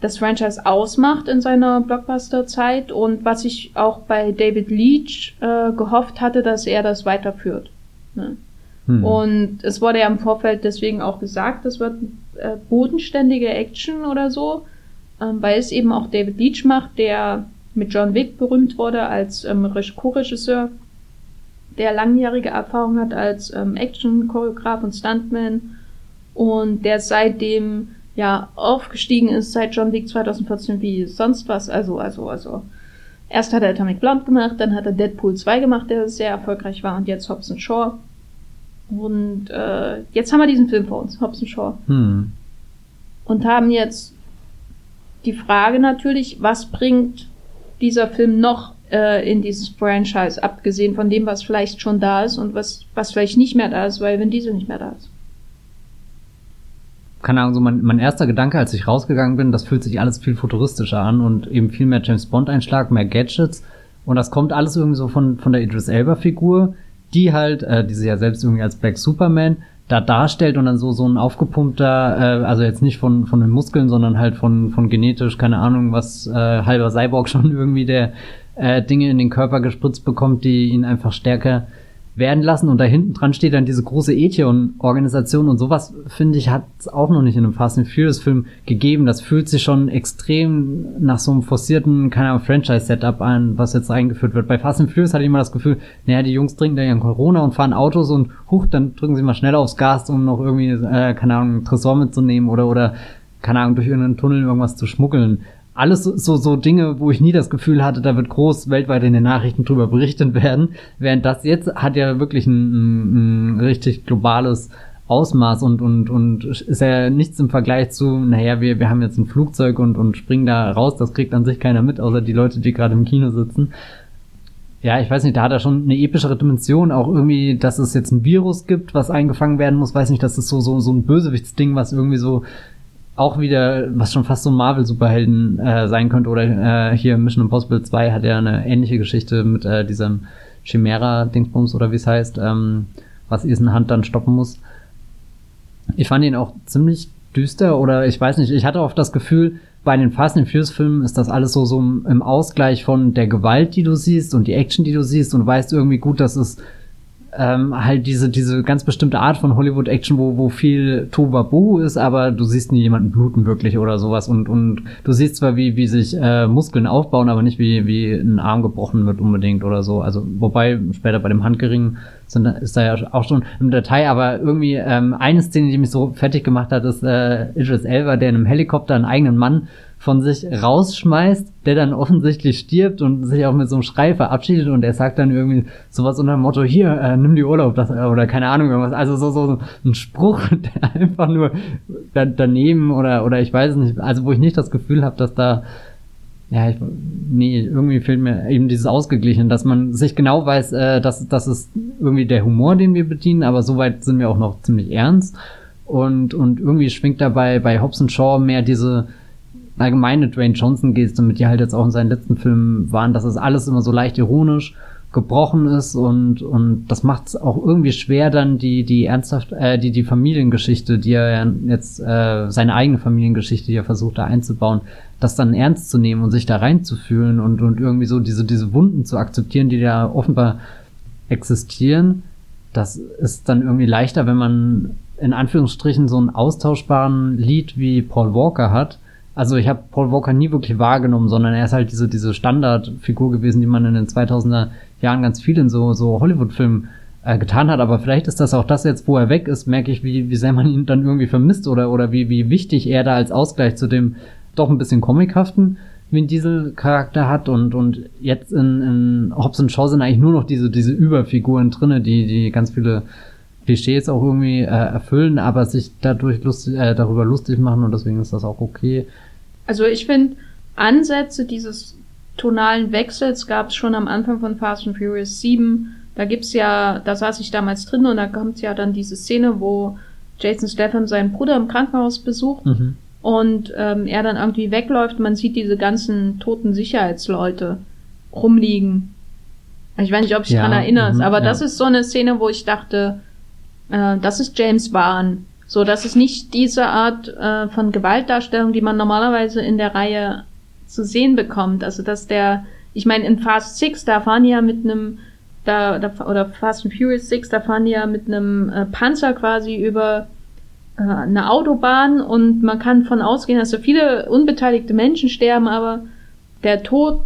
das Franchise ausmacht in seiner Blockbuster-Zeit und was ich auch bei David Leach äh, gehofft hatte, dass er das weiterführt. Ne? Hm. Und es wurde ja im Vorfeld deswegen auch gesagt, das wird äh, bodenständige Action oder so, ähm, weil es eben auch David Leach macht, der mit John Wick berühmt wurde als ähm, Reg- Co-Regisseur, der langjährige Erfahrung hat als ähm, Action-Choreograf und Stuntman und der seitdem ja aufgestiegen ist seit John Wick 2014 wie sonst was. Also, also, also. Erst hat er Atomic Blonde gemacht, dann hat er Deadpool 2 gemacht, der sehr erfolgreich war, und jetzt Hobbs Shaw. Und äh, jetzt haben wir diesen Film vor uns, Hobbs Shaw. Hm. Und haben jetzt die Frage natürlich, was bringt dieser Film noch äh, in dieses Franchise, abgesehen von dem, was vielleicht schon da ist und was, was vielleicht nicht mehr da ist, weil Vin Diesel nicht mehr da ist. Keine Ahnung, so mein, mein erster Gedanke, als ich rausgegangen bin, das fühlt sich alles viel futuristischer an und eben viel mehr James Bond-Einschlag, mehr Gadgets. Und das kommt alles irgendwie so von, von der Idris Elba-Figur, die halt, äh, die sie ja selbst irgendwie als Black Superman da darstellt und dann so so ein aufgepumpter, äh, also jetzt nicht von von den Muskeln, sondern halt von von genetisch, keine Ahnung, was äh, halber Cyborg schon irgendwie der äh, Dinge in den Körper gespritzt bekommt, die ihn einfach stärker werden lassen. Und da hinten dran steht dann diese große Ethio-Organisation und sowas, finde ich, hat es auch noch nicht in einem Fast and Furious-Film gegeben. Das fühlt sich schon extrem nach so einem forcierten, keine Ahnung, Franchise-Setup an, was jetzt eingeführt wird. Bei Fast and Furious hatte ich immer das Gefühl, naja, die Jungs trinken da ja Corona und fahren Autos und huch, dann drücken sie mal schnell aufs Gas, um noch irgendwie, äh, keine Ahnung, einen Tresor mitzunehmen oder, oder, keine Ahnung, durch irgendeinen Tunnel irgendwas zu schmuggeln alles so, so Dinge, wo ich nie das Gefühl hatte, da wird groß weltweit in den Nachrichten drüber berichtet werden. Während das jetzt hat ja wirklich ein, ein richtig globales Ausmaß und, und, und ist ja nichts im Vergleich zu, naja, wir, wir haben jetzt ein Flugzeug und, und springen da raus, das kriegt an sich keiner mit, außer die Leute, die gerade im Kino sitzen. Ja, ich weiß nicht, da hat er schon eine epischere Dimension, auch irgendwie, dass es jetzt ein Virus gibt, was eingefangen werden muss, weiß nicht, das ist so, so, so ein Bösewichtsding, was irgendwie so auch wieder, was schon fast so ein Marvel-Superhelden äh, sein könnte. Oder äh, hier Mission Impossible 2 hat ja eine ähnliche Geschichte mit äh, diesem Chimera-Dingsbums oder wie es heißt, ähm, was Ethan Hand dann stoppen muss. Ich fand ihn auch ziemlich düster oder ich weiß nicht, ich hatte oft das Gefühl, bei den Fast and Furious Filmen ist das alles so, so im Ausgleich von der Gewalt, die du siehst und die Action, die du siehst und weißt irgendwie gut, dass es ähm, halt diese, diese ganz bestimmte Art von Hollywood-Action, wo, wo viel Tohuwabohu ist, aber du siehst nie jemanden bluten wirklich oder sowas und, und du siehst zwar, wie, wie sich äh, Muskeln aufbauen, aber nicht wie, wie ein Arm gebrochen wird unbedingt oder so. Also, wobei später bei dem Handgeringen sind, ist da ja auch schon im Detail, aber irgendwie ähm, eine Szene, die mich so fertig gemacht hat, ist äh, Idris Elba, der in einem Helikopter einen eigenen Mann von sich rausschmeißt, der dann offensichtlich stirbt und sich auch mit so einem Schrei verabschiedet und er sagt dann irgendwie sowas unter dem Motto, hier, äh, nimm die Urlaub, das, oder keine Ahnung, irgendwas. Also so, so ein Spruch, der einfach nur da, daneben oder, oder ich weiß es nicht, also wo ich nicht das Gefühl habe, dass da ja, ich, nee, irgendwie fehlt mir eben dieses Ausgeglichen, dass man sich genau weiß, äh, dass das ist irgendwie der Humor, den wir bedienen, aber soweit sind wir auch noch ziemlich ernst. Und, und irgendwie schwingt dabei bei Hobbs Shaw mehr diese, allgemeine Dwayne Johnson-Geste, mit die halt jetzt auch in seinen letzten Filmen waren, dass es alles immer so leicht ironisch gebrochen ist und, und das macht es auch irgendwie schwer, dann die, die ernsthaft, äh, die, die Familiengeschichte, die er jetzt, äh, seine eigene Familiengeschichte, die er versucht da einzubauen, das dann ernst zu nehmen und sich da reinzufühlen und, und irgendwie so diese, diese Wunden zu akzeptieren, die da offenbar existieren. Das ist dann irgendwie leichter, wenn man in Anführungsstrichen so einen austauschbaren Lied wie Paul Walker hat, also ich habe Paul Walker nie wirklich wahrgenommen, sondern er ist halt diese, diese Standardfigur gewesen, die man in den 2000er Jahren ganz viel in so, so Hollywood-Filmen äh, getan hat. Aber vielleicht ist das auch das jetzt, wo er weg ist, merke ich, wie, wie sehr man ihn dann irgendwie vermisst oder, oder wie, wie wichtig er da als Ausgleich zu dem doch ein bisschen comichaften Vin Diesel Charakter hat und, und jetzt in, in Hobbs Shaw sind eigentlich nur noch diese, diese Überfiguren drinne, die, die ganz viele Klischees auch irgendwie äh, erfüllen, aber sich dadurch lustig, äh, darüber lustig machen und deswegen ist das auch okay. Also ich finde, Ansätze dieses tonalen Wechsels gab es schon am Anfang von Fast and Furious 7. Da gibt's ja, da saß ich damals drin und da kommt ja dann diese Szene, wo Jason Statham seinen Bruder im Krankenhaus besucht mhm. und ähm, er dann irgendwie wegläuft. Man sieht diese ganzen toten Sicherheitsleute rumliegen. Ich weiß nicht, ob ich ja, daran erinnere, mhm, aber ja. das ist so eine Szene, wo ich dachte, äh, das ist James Wan. So, das ist nicht diese Art äh, von Gewaltdarstellung, die man normalerweise in der Reihe zu sehen bekommt. Also, dass der, ich meine, in Fast Six, da fahren die ja mit einem, da, da, oder Fast and Furious Six, da fahren die ja mit einem äh, Panzer quasi über äh, eine Autobahn und man kann von ausgehen, dass so viele unbeteiligte Menschen sterben, aber der Tod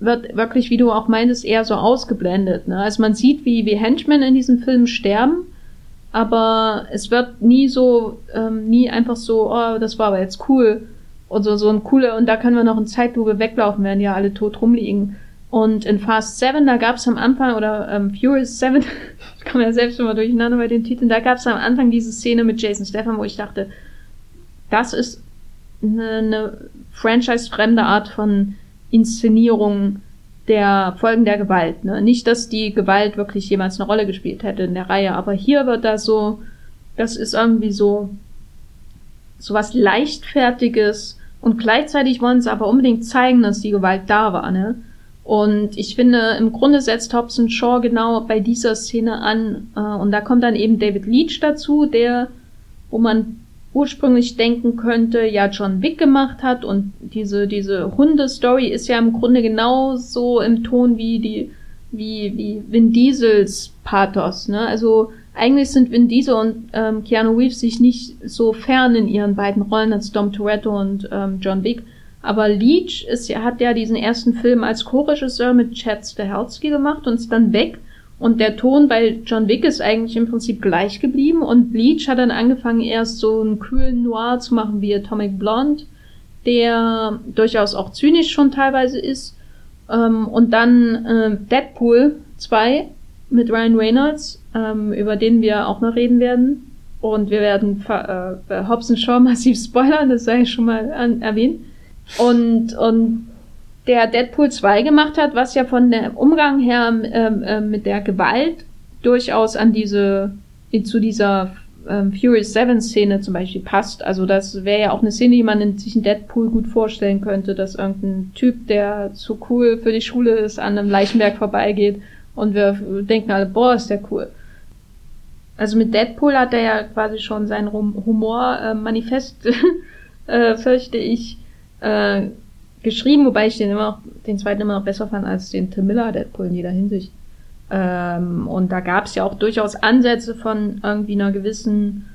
wird wirklich, wie du auch meintest, eher so ausgeblendet. Ne? Also man sieht, wie, wie Henchmen in diesem Film sterben, aber es wird nie so, ähm, nie einfach so, oh, das war aber jetzt cool. Und so, ein cooler, und da können wir noch in Zeitlupe weglaufen, während ja alle tot rumliegen. Und in Fast 7, da gab es am Anfang, oder ähm, Furious 7, ich komme ja selbst immer durcheinander bei den Titeln, da gab es am Anfang diese Szene mit Jason Stefan, wo ich dachte, das ist eine, eine franchise-fremde Art von Inszenierung der Folgen der Gewalt. Ne? Nicht, dass die Gewalt wirklich jemals eine Rolle gespielt hätte in der Reihe, aber hier wird das so, das ist irgendwie so, so was leichtfertiges und gleichzeitig wollen sie aber unbedingt zeigen, dass die Gewalt da war. Ne? Und ich finde, im Grunde setzt Hobson Shaw genau bei dieser Szene an. Äh, und da kommt dann eben David Leach dazu, der, wo man ursprünglich denken könnte, ja John Wick gemacht hat und diese, diese Hunde-Story ist ja im Grunde genauso im Ton wie die, wie, wie Vin Diesels Pathos, ne? Also eigentlich sind Vin Diesel und ähm, Keanu Reeves sich nicht so fern in ihren beiden Rollen als Dom Toretto und ähm, John Wick. Aber Leach ist, hat ja diesen ersten Film als Co-Regisseur mit Chad Stahelski gemacht und ist dann weg und der Ton bei John Wick ist eigentlich im Prinzip gleich geblieben und Bleach hat dann angefangen, erst so einen kühlen Noir zu machen wie Atomic Blonde, der durchaus auch zynisch schon teilweise ist. Ähm, und dann äh, Deadpool 2 mit Ryan Reynolds, ähm, über den wir auch noch reden werden. Und wir werden äh, Hobbs Shaw massiv spoilern, das sei schon mal an, erwähnt. Und, und der Deadpool 2 gemacht hat, was ja von der Umgang her ähm, äh, mit der Gewalt durchaus an diese, zu dieser ähm, Furious 7 Szene zum Beispiel passt. Also das wäre ja auch eine Szene, die man in sich in Deadpool gut vorstellen könnte, dass irgendein Typ, der zu cool für die Schule ist, an einem Leichenberg vorbeigeht und wir denken alle, boah, ist der cool. Also mit Deadpool hat er ja quasi schon sein Humor äh, manifest, äh, fürchte ich, äh, geschrieben, wobei ich den immer den zweiten immer noch besser fand als den Tim Miller Deadpool in jeder Hinsicht. Ähm, und da gab es ja auch durchaus Ansätze von irgendwie einer gewissen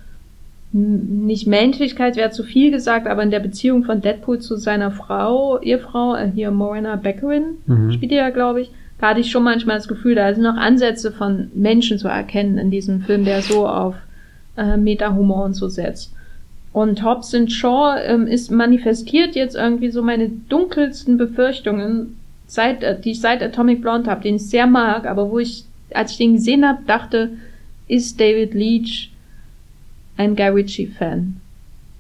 nicht Menschlichkeit wäre zu viel gesagt, aber in der Beziehung von Deadpool zu seiner Frau, Ehefrau, äh, hier Morena Beckerin, mhm. spielt ja, glaube ich, da hatte ich schon manchmal das Gefühl, da sind noch Ansätze von Menschen zu erkennen in diesem Film, der so auf äh, Meta-Humor und so setzt. Und Hobbs Shaw ähm, ist manifestiert jetzt irgendwie so meine dunkelsten Befürchtungen, seit, äh, die ich seit Atomic Blonde habe, den ich sehr mag, aber wo ich, als ich den gesehen habe, dachte, ist David Leach ein Guy Ritchie-Fan?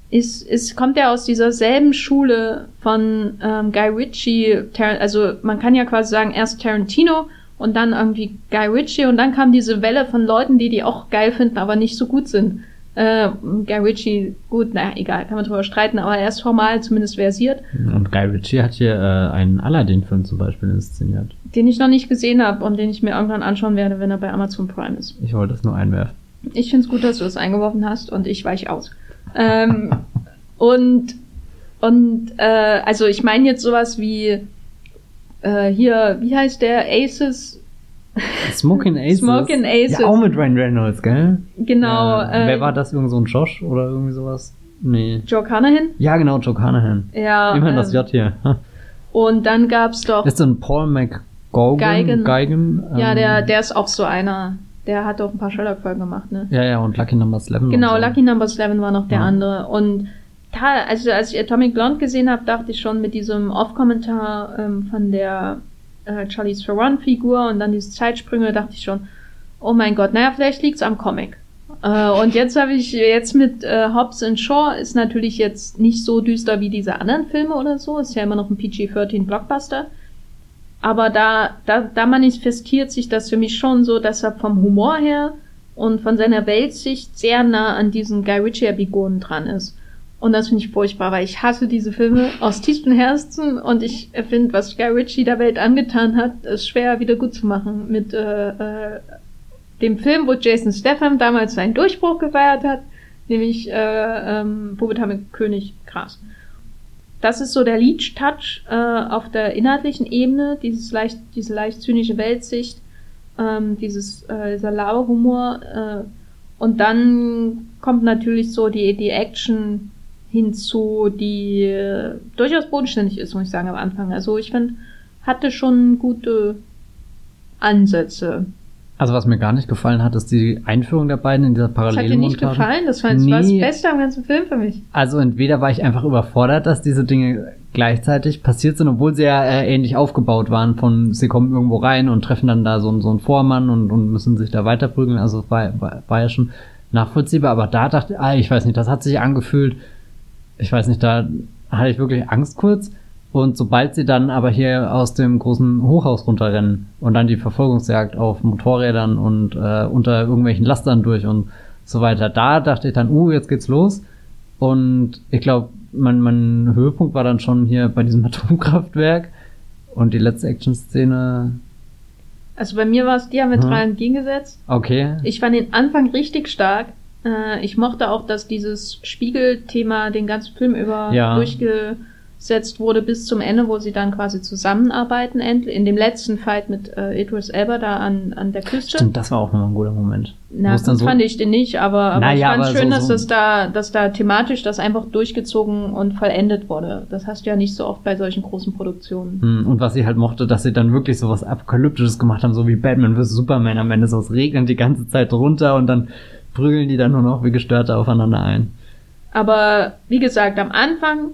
Ist, ist, kommt er aus dieser selben Schule von ähm, Guy Ritchie, also man kann ja quasi sagen, erst Tarantino und dann irgendwie Guy Ritchie und dann kam diese Welle von Leuten, die die auch geil finden, aber nicht so gut sind. Äh, Guy Ritchie, gut, naja, egal, kann man drüber streiten, aber er ist formal zumindest versiert. Und Guy Ritchie hat hier äh, einen Aladdin-Film zum Beispiel inszeniert. Den ich noch nicht gesehen habe und den ich mir irgendwann anschauen werde, wenn er bei Amazon Prime ist. Ich wollte das nur einwerfen. Ich finde es gut, dass du das eingeworfen hast und ich weiche aus. ähm, und und äh, also ich meine jetzt sowas wie äh, hier, wie heißt der Aces Smoking Aces. Smoking Aces. Ja, auch mit Ryan Reynolds, gell? Genau. Ja. Äh, Wer war das? Irgend so ein Josh oder irgendwie sowas? Nee. Joe Carnahan? Ja, genau, Joe Carnahan. Ja. Immerhin ähm, das J hier. und dann gab's doch. Ist so ein Paul McGaugan? Geigen. Geigen ähm, ja, der, der ist auch so einer. Der hat auch ein paar Sherlock-Folgen gemacht, ne? Ja, ja, und Lucky Number 11. Genau, so. Lucky Number 11 war noch der ja. andere. Und da, also als ich Atomic Blonde gesehen habe, dachte ich schon mit diesem Off-Kommentar ähm, von der äh, Charlize Theron-Figur und dann diese Zeitsprünge, dachte ich schon, oh mein Gott, naja, vielleicht liegt's am Comic. Äh, und jetzt habe ich jetzt mit äh, Hobbs and Shaw ist natürlich jetzt nicht so düster wie diese anderen Filme oder so, ist ja immer noch ein PG-13 Blockbuster. Aber da, da, da manifestiert sich das für mich schon so, dass er vom Humor her und von seiner Weltsicht sehr nah an diesen Guy Ritchie-Epigonen dran ist. Und das finde ich furchtbar, weil ich hasse diese Filme aus tiefstem Herzen und ich finde, was Guy Ritchie der Welt angetan hat, ist schwer wieder gut zu machen. Mit äh, äh, dem Film, wo Jason Statham damals seinen Durchbruch gefeiert hat, nämlich äh, ähm, mit König Gras. Das ist so der Leech-Touch äh, auf der inhaltlichen Ebene, dieses leicht, diese leicht zynische Weltsicht, ähm, dieses, äh, dieser Laberhumor. Äh, und dann kommt natürlich so die, die Action hinzu, die äh, durchaus bodenständig ist, muss ich sagen, am Anfang. Also ich finde, hatte schon gute Ansätze. Also was mir gar nicht gefallen hat, ist die Einführung der beiden in dieser Parallelmontage. Das hat dir nicht gefallen? Das war, nee. das Beste am ganzen Film für mich. Also entweder war ich einfach überfordert, dass diese Dinge gleichzeitig passiert sind, obwohl sie ja äh, ähnlich aufgebaut waren von, sie kommen irgendwo rein und treffen dann da so, so einen Vormann und, und müssen sich da weiterprügeln. Also war, war, war ja schon nachvollziehbar, aber da dachte ich, ah, ich weiß nicht, das hat sich angefühlt, ich weiß nicht, da hatte ich wirklich Angst kurz und sobald sie dann aber hier aus dem großen Hochhaus runterrennen und dann die Verfolgungsjagd auf Motorrädern und äh, unter irgendwelchen Lastern durch und so weiter, da dachte ich dann, uh, jetzt geht's los. Und ich glaube, mein, mein Höhepunkt war dann schon hier bei diesem Atomkraftwerk und die letzte Action-Szene. Also bei mir war es diametral hm. entgegengesetzt. Okay. Ich fand den Anfang richtig stark. Äh, ich mochte auch, dass dieses Spiegelthema den ganzen Film über ja. durchge gesetzt wurde bis zum Ende, wo sie dann quasi zusammenarbeiten, in dem letzten Fight mit äh, Idris Elba da an, an der Küste. Stimmt, das war auch nochmal ein guter Moment. Na, das so fand ich den nicht, aber, aber naja, ich fand schön, so, dass das da, dass da thematisch das einfach durchgezogen und vollendet wurde. Das hast du ja nicht so oft bei solchen großen Produktionen. Hm, und was ich halt mochte, dass sie dann wirklich so was Apokalyptisches gemacht haben, so wie Batman vs. Superman am Ende, so es regnet die ganze Zeit runter und dann prügeln die dann nur noch wie Gestörte aufeinander ein. Aber wie gesagt, am Anfang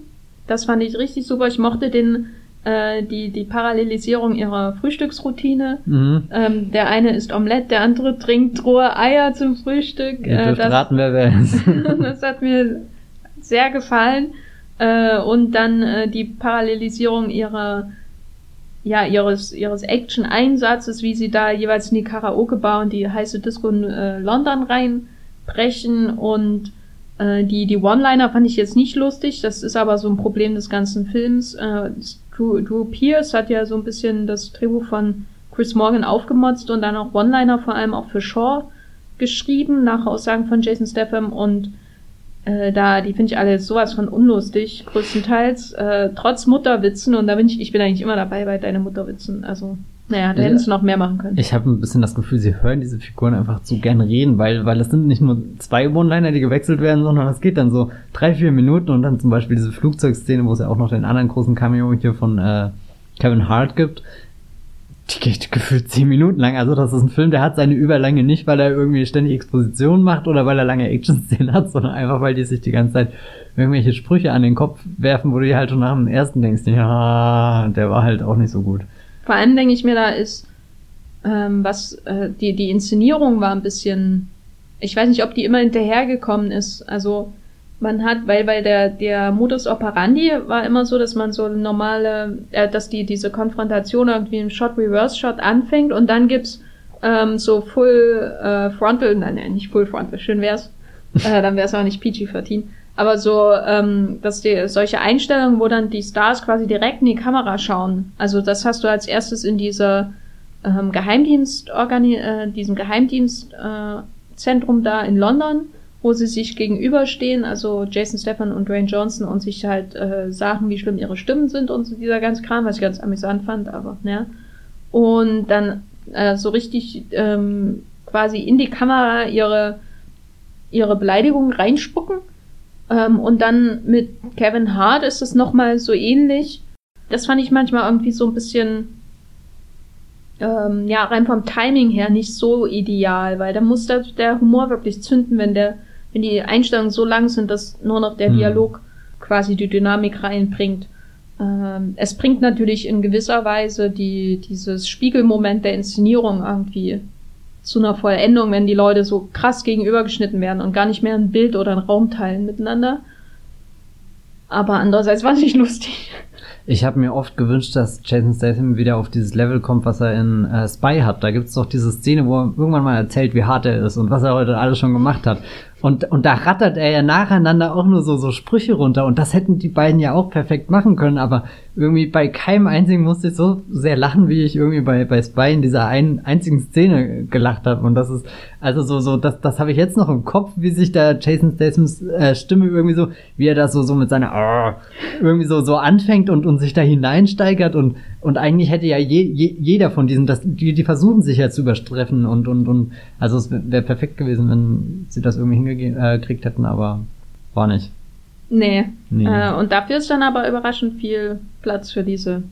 das fand ich richtig super. Ich mochte den, äh, die, die Parallelisierung ihrer Frühstücksroutine. Mhm. Ähm, der eine isst Omelette, der andere trinkt rohe Eier zum Frühstück. Ihr äh, das, raten, wer wer ist. das hat mir sehr gefallen. Äh, und dann äh, die Parallelisierung ihrer ja, ihres, ihres Action-Einsatzes, wie sie da jeweils in die Karaoke-Bar und die heiße Disco in äh, London reinbrechen und äh, die die One-Liner fand ich jetzt nicht lustig, das ist aber so ein Problem des ganzen Films. Äh, Drew, Drew Pierce hat ja so ein bisschen das Drehbuch von Chris Morgan aufgemotzt und dann auch One-Liner vor allem auch für Shaw geschrieben, nach Aussagen von Jason Statham und äh, da, die finde ich alle sowas von unlustig, größtenteils, äh, trotz Mutterwitzen und da bin ich, ich bin eigentlich immer dabei bei deine Mutterwitzen, also naja, da hätten sie noch mehr machen können. Ich habe ein bisschen das Gefühl, sie hören diese Figuren einfach zu gern reden, weil, weil es sind nicht nur zwei One-Liner, die gewechselt werden, sondern es geht dann so drei, vier Minuten und dann zum Beispiel diese Flugzeugszene, wo es ja auch noch den anderen großen Cameo hier von äh, Kevin Hart gibt. Die geht gefühlt zehn Minuten lang. Also das ist ein Film, der hat seine Überlänge nicht, weil er irgendwie ständig Exposition macht oder weil er lange Action-Szenen hat, sondern einfach, weil die sich die ganze Zeit irgendwelche Sprüche an den Kopf werfen, wo du dir halt schon nach dem ersten denkst, ja, der war halt auch nicht so gut. Vor allem denke ich mir, da ist, ähm, was, äh, die, die Inszenierung war ein bisschen, ich weiß nicht, ob die immer hinterhergekommen ist. Also, man hat, weil, weil der, der Modus operandi war immer so, dass man so normale, äh, dass die, diese Konfrontation irgendwie im Shot-Reverse-Shot anfängt und dann gibt's ähm, so Full äh, Frontal, nein, nein, nicht Full Frontal, schön wär's. äh, dann wär's auch nicht PG-13. Aber so, ähm, dass die solche Einstellungen, wo dann die Stars quasi direkt in die Kamera schauen. Also das hast du als erstes in dieser ähm, Geheimdienst äh, diesem Geheimdienstzentrum äh, da in London, wo sie sich gegenüberstehen, also Jason Stephan und Dwayne Johnson und sich halt äh, sagen, wie schlimm ihre Stimmen sind und so dieser ganze Kram, was ich ganz amüsant fand, aber ja. Und dann äh, so richtig ähm, quasi in die Kamera ihre ihre Beleidigungen reinspucken ähm, und dann mit Kevin Hart ist es nochmal so ähnlich. Das fand ich manchmal irgendwie so ein bisschen, ähm, ja, rein vom Timing her nicht so ideal, weil da muss der, der Humor wirklich zünden, wenn der, wenn die Einstellungen so lang sind, dass nur noch der mhm. Dialog quasi die Dynamik reinbringt. Ähm, es bringt natürlich in gewisser Weise die, dieses Spiegelmoment der Inszenierung irgendwie zu einer Vollendung, wenn die Leute so krass gegenübergeschnitten werden und gar nicht mehr ein Bild oder einen Raum teilen miteinander. Aber andererseits war es nicht lustig. Ich habe mir oft gewünscht, dass Jason Statham wieder auf dieses Level kommt, was er in äh, Spy hat. Da gibt's doch diese Szene, wo er irgendwann mal erzählt, wie hart er ist und was er heute alles schon gemacht hat. Und, und da rattert er ja nacheinander auch nur so, so Sprüche runter. Und das hätten die beiden ja auch perfekt machen können. Aber irgendwie bei keinem einzigen musste ich so sehr lachen, wie ich irgendwie bei, bei Spy in dieser einen einzigen Szene gelacht habe. Und das ist, also so, so, das, das habe ich jetzt noch im Kopf, wie sich da Jason Stathams äh, Stimme irgendwie so, wie er das so, so mit seiner, oh, irgendwie so, so anfängt und, und sich da hineinsteigert. Und, und eigentlich hätte ja je, je, jeder von diesen, das, die, die versuchen sich ja zu überstreffen und, und, und, also es wäre perfekt gewesen, wenn sie das irgendwie hingekriegt äh, hätten, aber war nicht. Nee. nee. Äh, und dafür ist dann aber überraschend viel Platz für diese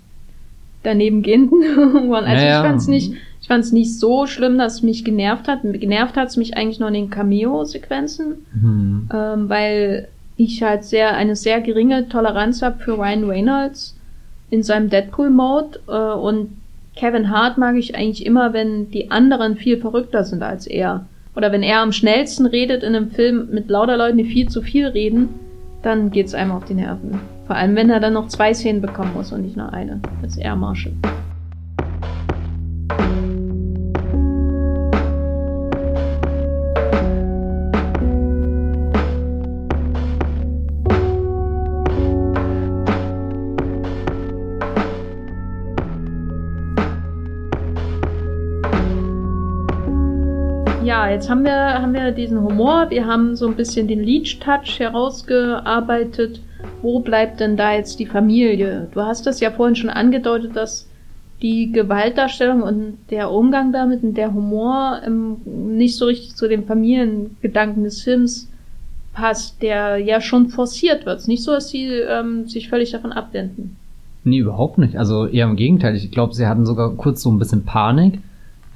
daneben gehenden Also naja. ich fand's nicht, Ich fand es nicht so schlimm, dass es mich genervt hat. Genervt hat es mich eigentlich nur in den Cameo-Sequenzen, Hm. ähm, weil ich halt sehr eine sehr geringe Toleranz habe für Ryan Reynolds in seinem Deadpool-Mode äh, und Kevin Hart mag ich eigentlich immer, wenn die anderen viel verrückter sind als er. Oder wenn er am schnellsten redet in einem Film mit lauter Leuten, die viel zu viel reden, dann geht's einem auf die Nerven. Vor allem, wenn er dann noch zwei Szenen bekommen muss und nicht nur eine. Als Air Marshal. Ja, jetzt haben wir, haben wir diesen Humor, wir haben so ein bisschen den Leech-Touch herausgearbeitet. Wo bleibt denn da jetzt die Familie? Du hast das ja vorhin schon angedeutet, dass die Gewaltdarstellung und der Umgang damit und der Humor ähm, nicht so richtig zu dem Familiengedanken des Films passt, der ja schon forciert wird. Es ist nicht so, dass sie ähm, sich völlig davon abwenden. Nee, überhaupt nicht. Also eher im Gegenteil. Ich glaube, sie hatten sogar kurz so ein bisschen Panik,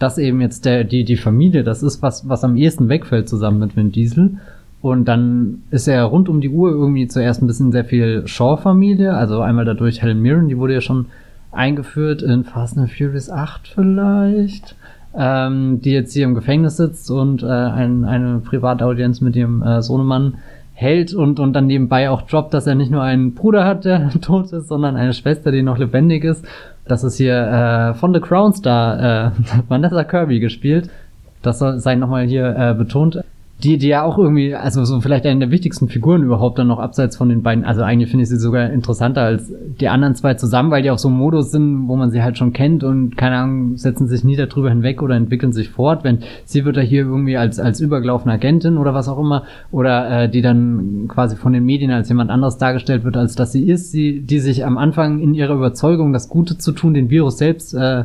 dass eben jetzt der, die, die Familie, das ist was, was am ehesten wegfällt zusammen mit Vin Diesel. Und dann ist er rund um die Uhr irgendwie zuerst ein bisschen sehr viel Shaw-Familie, also einmal dadurch Helen Mirren, die wurde ja schon eingeführt in Fast and Furious 8 vielleicht, ähm, die jetzt hier im Gefängnis sitzt und äh, ein, eine Privataudienz mit ihrem äh, Sohnemann hält und, und dann nebenbei auch droppt, dass er nicht nur einen Bruder hat, der tot ist, sondern eine Schwester, die noch lebendig ist. Das ist hier äh, von The Crown Star äh, Vanessa Kirby gespielt. Das soll sei nochmal hier äh, betont. Die, die ja auch irgendwie, also so vielleicht eine der wichtigsten Figuren überhaupt dann noch abseits von den beiden. Also eigentlich finde ich sie sogar interessanter als die anderen zwei zusammen, weil die auch so Modus sind, wo man sie halt schon kennt und keine Ahnung, setzen sich nie darüber hinweg oder entwickeln sich fort. Wenn sie wird da hier irgendwie als, als übergelaufene Agentin oder was auch immer, oder äh, die dann quasi von den Medien als jemand anderes dargestellt wird, als dass sie ist, sie, die sich am Anfang in ihrer Überzeugung, das Gute zu tun, den Virus selbst äh,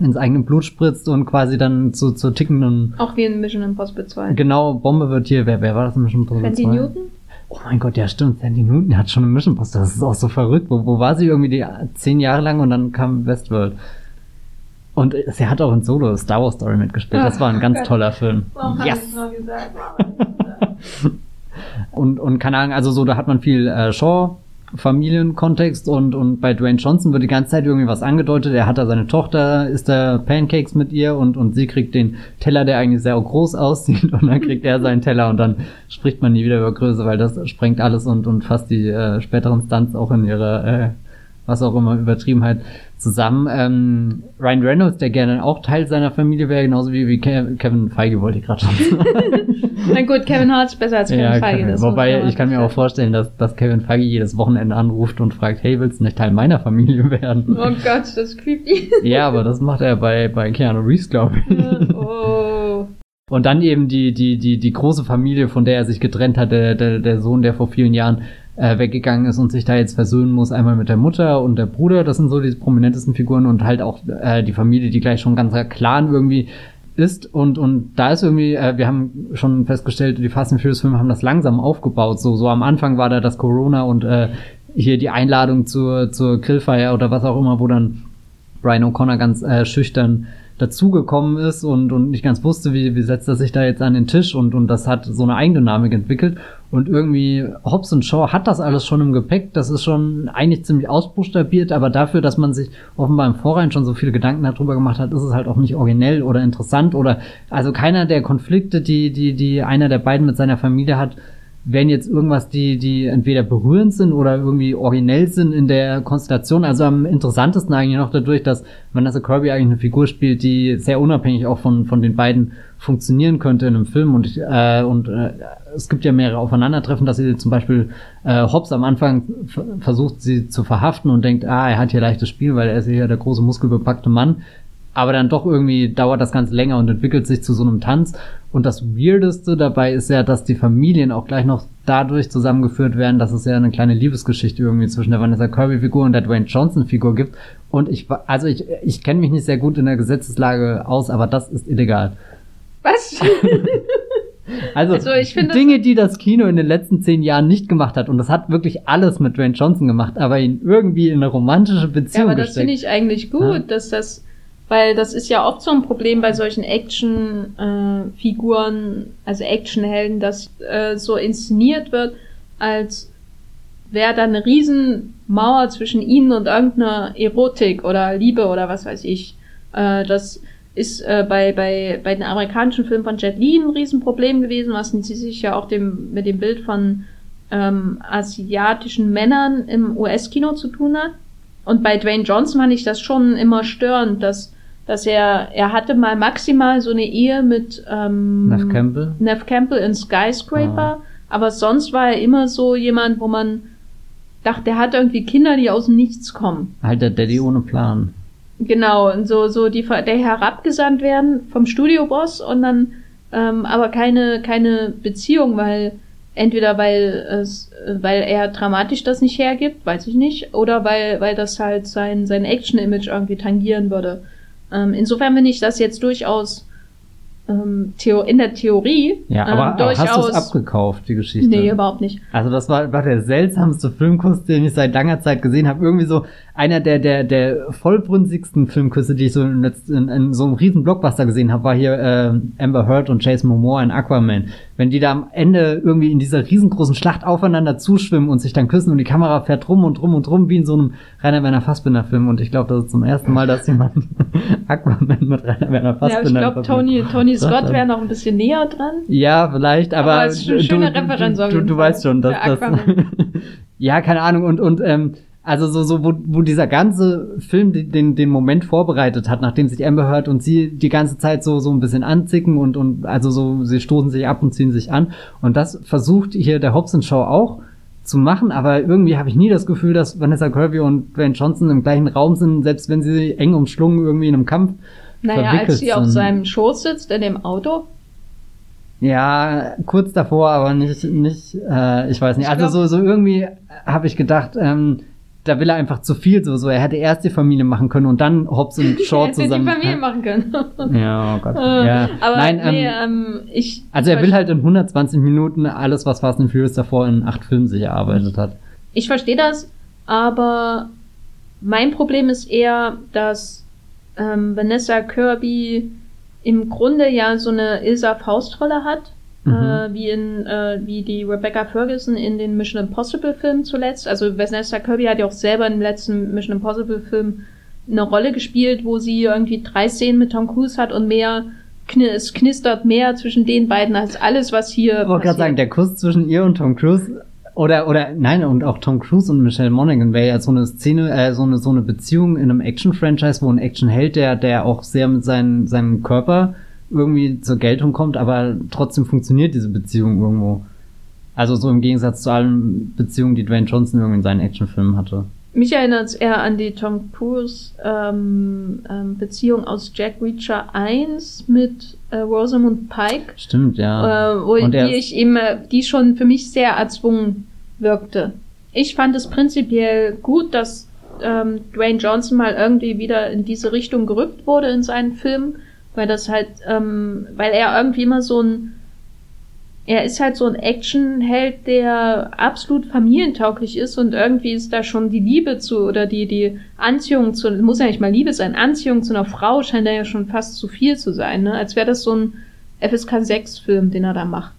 ins eigene Blut spritzt und quasi dann zu, zu tickenden Auch wie in Mission Impossible 2. Genau, Bombe wird hier, wer, wer war das in Mission Impossible Sandy 2? Newton? Oh mein Gott, ja stimmt, Sandy Newton hat schon eine Mission Impossible, das ist auch so verrückt. Wo, wo war sie irgendwie die zehn Jahre lang und dann kam Westworld. Und äh, sie hat auch in Solo Star Wars Story mitgespielt, das war ein ganz toller Film. Yes! Und, und keine Ahnung, also so, da hat man viel äh, Shaw, Familienkontext und, und bei Dwayne Johnson wird die ganze Zeit irgendwie was angedeutet. Er hat da seine Tochter, isst da Pancakes mit ihr und, und sie kriegt den Teller, der eigentlich sehr groß aussieht und dann kriegt er seinen Teller und dann spricht man nie wieder über Größe, weil das sprengt alles und, und fasst die äh, späteren Stunts auch in ihre, äh, was auch immer, Übertriebenheit zusammen. Ähm, Ryan Reynolds, der gerne auch Teil seiner Familie wäre, genauso wie, wie Ke- Kevin Feige, wollte ich gerade schon sagen. Na gut, Kevin Hart ist besser als Kevin Ja, Feige. Das Wobei ich kann mir auch vorstellen, dass, dass Kevin Feige jedes Wochenende anruft und fragt, hey, willst du nicht Teil meiner Familie werden? Oh Gott, das ist creepy. ja, aber das macht er bei, bei Keanu Reeves, glaube ich. oh. Und dann eben die, die, die, die große Familie, von der er sich getrennt hat, der, der, der Sohn, der vor vielen Jahren äh, weggegangen ist und sich da jetzt versöhnen muss, einmal mit der Mutter und der Bruder, das sind so die prominentesten Figuren und halt auch äh, die Familie, die gleich schon ganzer Clan irgendwie ist. Und und da ist irgendwie äh, wir haben schon festgestellt die Fast and Furious Filme haben das langsam aufgebaut. So so am Anfang war da das Corona und äh, hier die Einladung zur zur Grillfeier oder was auch immer wo dann Brian O'Connor ganz äh, schüchtern dazugekommen ist und, und nicht ganz wusste, wie, wie setzt er sich da jetzt an den Tisch und, und das hat so eine Eigendynamik entwickelt. Und irgendwie Hobbs und Shaw hat das alles schon im Gepäck. Das ist schon eigentlich ziemlich ausbuchstabiert, aber dafür, dass man sich offenbar im Vorrein schon so viele Gedanken darüber gemacht hat, ist es halt auch nicht originell oder interessant oder also keiner der Konflikte, die, die, die einer der beiden mit seiner Familie hat, wären jetzt irgendwas, die, die entweder berührend sind oder irgendwie originell sind in der Konstellation. Also am interessantesten eigentlich noch dadurch, dass Vanessa Kirby eigentlich eine Figur spielt, die sehr unabhängig auch von, von den beiden funktionieren könnte in einem Film. Und, äh, und äh, es gibt ja mehrere Aufeinandertreffen, dass sie zum Beispiel äh, Hobbs am Anfang versucht, sie zu verhaften und denkt, ah, er hat hier leichtes Spiel, weil er ist ja der große muskelbepackte Mann. Aber dann doch irgendwie dauert das Ganze länger und entwickelt sich zu so einem Tanz. Und das Weirdeste dabei ist ja, dass die Familien auch gleich noch dadurch zusammengeführt werden, dass es ja eine kleine Liebesgeschichte irgendwie zwischen der Vanessa Kirby-Figur und der Dwayne Johnson-Figur gibt. Und ich, also ich, ich kenne mich nicht sehr gut in der Gesetzeslage aus, aber das ist illegal. Was? Also, Also ich finde, Dinge, die das Kino in den letzten zehn Jahren nicht gemacht hat, und das hat wirklich alles mit Dwayne Johnson gemacht, aber ihn irgendwie in eine romantische ja, Beziehung aber das finde ich eigentlich gut, Ja. dass das Weil das ist ja oft so ein Problem bei solchen Action-Figuren, äh, also Actionhelden, dass äh, so inszeniert wird, als wäre da eine Riesenmauer zwischen ihnen und irgendeiner Erotik oder Liebe oder was weiß ich. Äh, das ist äh, bei, bei, bei den amerikanischen Filmen von Jet Li ein Riesenproblem gewesen, was sie sich ja auch dem, mit dem Bild von ähm, asiatischen Männern im US-Kino zu tun hat. Und bei Dwayne Johnson fand ich das schon immer störend, dass, dass er, er hatte mal maximal so eine Ehe mit ähm, Neff Campbell, Neff Campbell in Skyscraper, ah. aber sonst war er immer so jemand, wo man dachte, der hat irgendwie Kinder, die aus dem Nichts kommen. Halt der Daddy ohne Plan. Genau, und so, so die, der herabgesandt werden vom Studioboss und dann ähm, aber keine, keine Beziehung, weil entweder weil es, weil er dramatisch das nicht hergibt, weiß ich nicht, oder weil, weil das halt sein, sein Action-Image irgendwie tangieren würde. Ähm, insofern finde ich das jetzt durchaus ähm, Theo in der Theorie ja, aber, ähm, durchaus, hast du es abgekauft, die Geschichte? Nee, überhaupt nicht. Also das war, war der seltsamste Filmkuss, den ich seit langer Zeit gesehen habe. Irgendwie so einer der, der, der vollbrünstigsten Filmküsse, die ich so in, in, in so einem riesen Blockbuster gesehen habe, war hier äh, Amber Heard und Jason Momoa in Aquaman. Wenn die da am Ende irgendwie in dieser riesengroßen Schlacht aufeinander zuschwimmen und sich dann küssen und die Kamera fährt rum und rum und rum wie in so einem Rainer Werner Fassbinder Film. Und ich glaube, das ist zum ersten Mal, dass jemand Aquaman mit Rainer Werner Fassbinder Ja, ich glaube, Tony, Tony Scott wäre noch ein bisschen näher dran. Ja, vielleicht, aber, aber es ist eine schöne du, Referenz. Du, du, du weißt schon, dass das. ja, keine Ahnung. Und, und ähm, also so, so wo, wo dieser ganze Film den, den Moment vorbereitet hat, nachdem sich Amber hört und sie die ganze Zeit so, so ein bisschen anzicken und, und also so, sie stoßen sich ab und ziehen sich an. Und das versucht hier der Hobson Show auch zu machen, aber irgendwie habe ich nie das Gefühl, dass Vanessa Kirby und Dwayne Johnson im gleichen Raum sind, selbst wenn sie eng umschlungen irgendwie in einem Kampf. Naja, als sie auf seinem Schoß sitzt in dem Auto. Ja, kurz davor, aber nicht, nicht, äh, ich weiß nicht. Ich also so, so irgendwie habe ich gedacht, ähm, da will er einfach zu viel so, so. Er hätte erst die Familie machen können und dann Hobbs und Shaw er zusammen. die Familie machen können. ja, oh Gott. Äh, ja. Aber Nein, nee, ähm, ähm, ich. Also er will halt in 120 Minuten alles, was Fast and Furious davor in acht Filmen sich erarbeitet hat. Ich verstehe das, aber mein Problem ist eher, dass ähm, Vanessa Kirby im Grunde ja so eine Ilsa Faustrolle hat Mhm. Äh, wie in äh, wie die Rebecca Ferguson in den Mission Impossible Filmen zuletzt. Also Vanessa Kirby hat ja auch selber im letzten Mission Impossible Film eine Rolle gespielt, wo sie irgendwie drei Szenen mit Tom Cruise hat und mehr es knistert mehr zwischen den beiden als alles, was hier. Ich wollte gerade sagen, der Kuss zwischen ihr und Tom Cruise oder oder nein und auch Tom Cruise und Michelle Monaghan wäre ja so eine Szene, äh, so eine so eine Beziehung in einem Action-Franchise, wo ein Actionheld, der der auch sehr mit seinen, seinem Körper irgendwie zur Geltung kommt, aber trotzdem funktioniert diese Beziehung irgendwo. Also so im Gegensatz zu allen Beziehungen, die Dwayne Johnson irgendwie in seinen Actionfilmen hatte. Mich erinnert es eher an die Tom Cruise ähm, ähm, Beziehung aus Jack Reacher 1 mit äh, Rosamund Pike. Stimmt, ja. Äh, wo Und die ich eben, die schon für mich sehr erzwungen wirkte. Ich fand es prinzipiell gut, dass ähm, Dwayne Johnson mal irgendwie wieder in diese Richtung gerückt wurde in seinen Filmen weil das halt, ähm, weil er irgendwie immer so ein, er ist halt so ein Actionheld, der absolut familientauglich ist und irgendwie ist da schon die Liebe zu oder die, die Anziehung zu, muss ja nicht mal Liebe sein, Anziehung zu einer Frau scheint da ja schon fast zu viel zu sein, ne? Als wäre das so ein FSK 6 Film, den er da macht.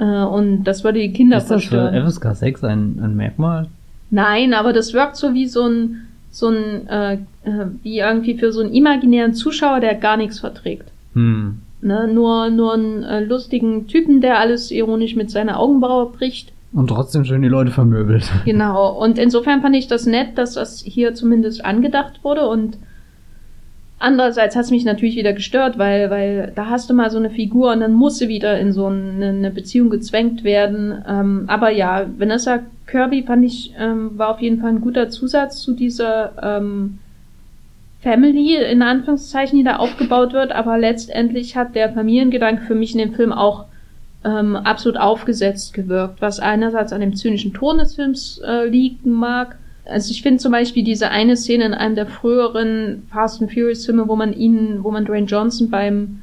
Äh, und das würde die Kinder ist verstören. Ist das für FSK 6 ein, ein Merkmal? Nein, aber das wirkt so wie so ein, so ein, äh, äh, wie irgendwie für so einen imaginären Zuschauer, der gar nichts verträgt. Hm. Ne? Nur, nur einen äh, lustigen Typen, der alles ironisch mit seiner Augenbraue bricht. Und trotzdem schön die Leute vermöbelt. Genau. Und insofern fand ich das nett, dass das hier zumindest angedacht wurde und Andererseits hat es mich natürlich wieder gestört, weil, weil da hast du mal so eine Figur und dann muss sie wieder in so eine, eine Beziehung gezwängt werden. Ähm, aber ja, Vanessa Kirby fand ich, ähm, war auf jeden Fall ein guter Zusatz zu dieser ähm, Family, in Anführungszeichen, die da aufgebaut wird. Aber letztendlich hat der Familiengedanke für mich in dem Film auch ähm, absolut aufgesetzt gewirkt, was einerseits an dem zynischen Ton des Films äh, liegen mag, also ich finde zum Beispiel diese eine Szene in einem der früheren Fast and Furious Filme, wo man ihn, wo man Dwayne Johnson beim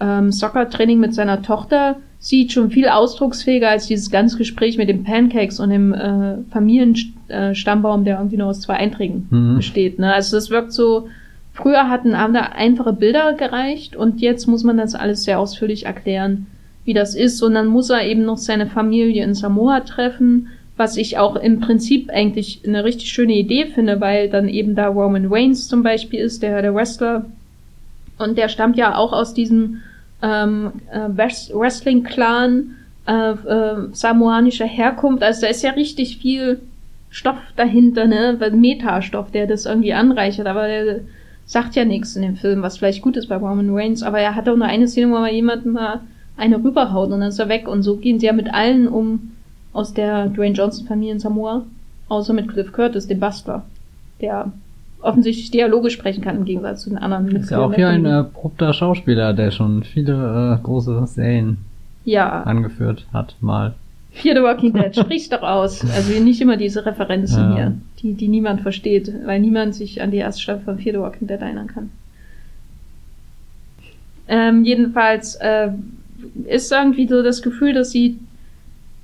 ähm, Soccer-Training mit seiner Tochter sieht, schon viel ausdrucksfähiger als dieses ganze Gespräch mit den Pancakes und dem äh, Familienstammbaum, der irgendwie nur aus zwei Einträgen mhm. besteht. Ne? Also das wirkt so früher hatten da einfache Bilder gereicht und jetzt muss man das alles sehr ausführlich erklären, wie das ist. Und dann muss er eben noch seine Familie in Samoa treffen, was ich auch im Prinzip eigentlich eine richtig schöne Idee finde, weil dann eben da Roman Reigns zum Beispiel ist, der, der Wrestler. Und der stammt ja auch aus diesem ähm, äh, Wrestling-Clan äh, äh, samoanischer Herkunft. Also da ist ja richtig viel Stoff dahinter, ne? Metastoff, der das irgendwie anreichert, aber der sagt ja nichts in dem Film, was vielleicht gut ist bei Roman Reigns, aber er hat auch nur eine Szene, wo er jemanden mal eine rüberhaut und dann ist er weg und so gehen sie ja mit allen um aus der Dwayne Johnson Familie in Samoa, außer mit Cliff Curtis, dem Bastler, der offensichtlich Dialoge sprechen kann im Gegensatz zu den anderen Mitgliedern. Ist ja auch hier ein erprobter Schauspieler, der schon viele äh, große Serien ja. angeführt hat, mal. Fear the Walking Dead, sprich's doch aus. Also nicht immer diese Referenzen ja. hier, die, die niemand versteht, weil niemand sich an die erste Staffel von Fear the Walking Dead erinnern kann. Ähm, jedenfalls äh, ist irgendwie so das Gefühl, dass sie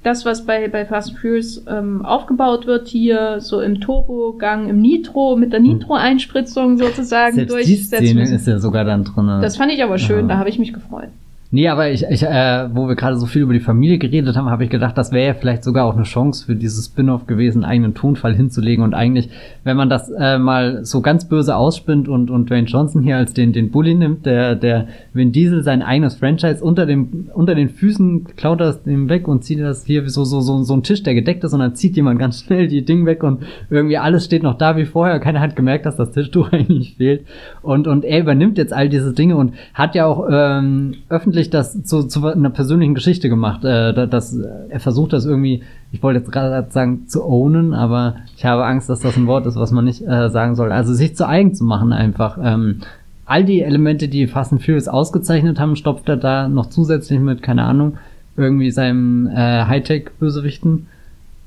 das, was bei, bei Fast and Furious ähm, aufgebaut wird, hier so im Turbogang, im Nitro, mit der hm. Nitro-Einspritzung sozusagen Selbst durchsetzen. Die Szene ist ja sogar dann drin. Das fand ich aber schön, ja. da habe ich mich gefreut. Nee, aber ich, ich äh, wo wir gerade so viel über die Familie geredet haben, habe ich gedacht, das wäre ja vielleicht sogar auch eine Chance für dieses Spin-off gewesen, einen eigenen Tonfall hinzulegen. Und eigentlich, wenn man das äh, mal so ganz böse ausspinnt und, und Dwayne Johnson hier als den, den Bully nimmt, der, der Vin Diesel sein eigenes Franchise unter dem, unter den Füßen klaut das dem weg und zieht das hier so, so, so, so ein Tisch, der gedeckt ist und dann zieht jemand ganz schnell die Ding weg und irgendwie alles steht noch da wie vorher. Keiner hat gemerkt, dass das Tischtuch eigentlich fehlt. Und, und er übernimmt jetzt all diese Dinge und hat ja auch ähm, öffentlich öffentlich das zu, zu einer persönlichen Geschichte gemacht. Äh, dass, er versucht das irgendwie, ich wollte jetzt gerade sagen, zu ownen, aber ich habe Angst, dass das ein Wort ist, was man nicht äh, sagen soll. Also sich zu eigen zu machen einfach. Ähm, all die Elemente, die Fast and Furious ausgezeichnet haben, stopft er da noch zusätzlich mit, keine Ahnung, irgendwie seinem äh, Hightech-Bösewichten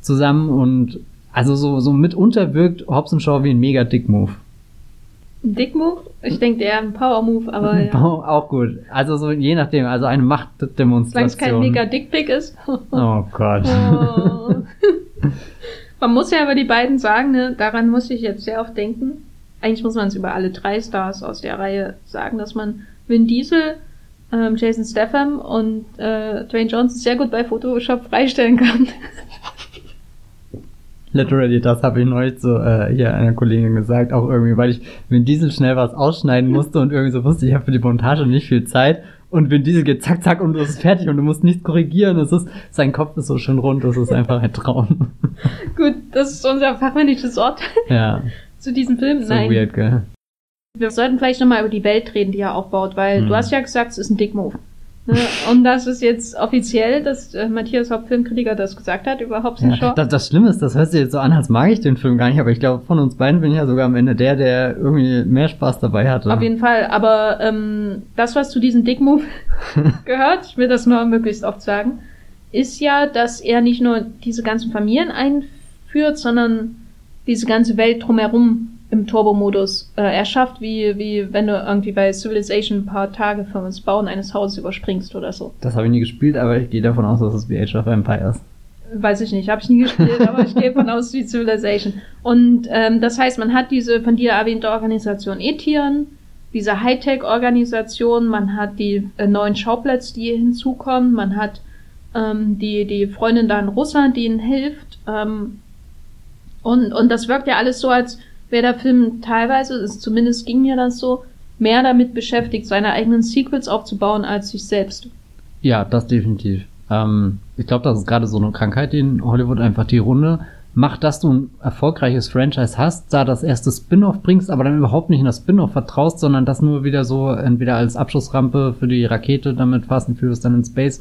zusammen und also so, so mitunter wirkt Hobbs Shaw wie ein mega Dick-Move. Ein Dick-Move? Ich denke eher ein Power-Move, aber ja. Auch gut. Also so je nachdem, also eine Machtdemonstration. Solange es kein mega Dickpick ist. oh Gott. Oh. man muss ja aber die beiden sagen, ne, daran muss ich jetzt sehr oft denken. Eigentlich muss man es über alle drei Stars aus der Reihe sagen, dass man Vin Diesel, ähm, Jason Statham und äh, Dwayne Johnson sehr gut bei Photoshop freistellen kann. Literally, das habe ich neulich so äh, hier einer Kollegin gesagt, auch irgendwie, weil ich Vin Diesel schnell was ausschneiden musste und irgendwie so wusste, ich habe für die Montage nicht viel Zeit und Vin Diesel geht zack, zack und es ist fertig und du musst nichts korrigieren. Es ist, sein Kopf ist so schön rund, das ist einfach ein Traum. Gut, das ist unser fachmännisches Urteil. Ja. Zu diesem Film. So Nein. weird, gell? Wir sollten vielleicht nochmal über die Welt reden, die er aufbaut, weil hm. du hast ja gesagt, es ist ein Dick-Move. Ne? Und das ist jetzt offiziell, dass äh, Matthias Hauptfilmkritiker das gesagt hat über Hobbs ja, das, das Schlimme ist, das hört sich jetzt so an, als mag ich den Film gar nicht, aber ich glaube, von uns beiden bin ich ja sogar am Ende der, der irgendwie mehr Spaß dabei hatte. Auf jeden Fall, aber ähm, das, was zu diesem Dick-Move gehört, ich will das nur möglichst oft sagen, ist ja, dass er nicht nur diese ganzen Familien einführt, sondern diese ganze Welt drumherum im Turbo-Modus äh, erschafft, wie, wie wenn du irgendwie bei Civilization ein paar Tage für das Bauen eines Hauses überspringst oder so. Das habe ich nie gespielt, aber ich gehe davon aus, dass es wie Age of Empires. Weiß ich nicht, habe ich nie gespielt, aber ich gehe davon aus wie Civilization. Und ähm, das heißt, man hat diese von dir erwähnte Organisation Etian, diese Hightech-Organisation, man hat die äh, neuen Schauplätze, die hinzukommen, man hat ähm, die, die Freundin da in Russland, die ihnen hilft. Ähm, und, und das wirkt ja alles so, als wäre der Film teilweise, ist, zumindest ging mir das so, mehr damit beschäftigt, seine eigenen Sequels aufzubauen, als sich selbst. Ja, das definitiv. Ähm, ich glaube, das ist gerade so eine Krankheit, die in Hollywood einfach die Runde macht, dass du ein erfolgreiches Franchise hast, da das erste Spin-off bringst, aber dann überhaupt nicht in das Spin-off vertraust, sondern das nur wieder so entweder als Abschussrampe für die Rakete, damit Fast and Furious dann in Space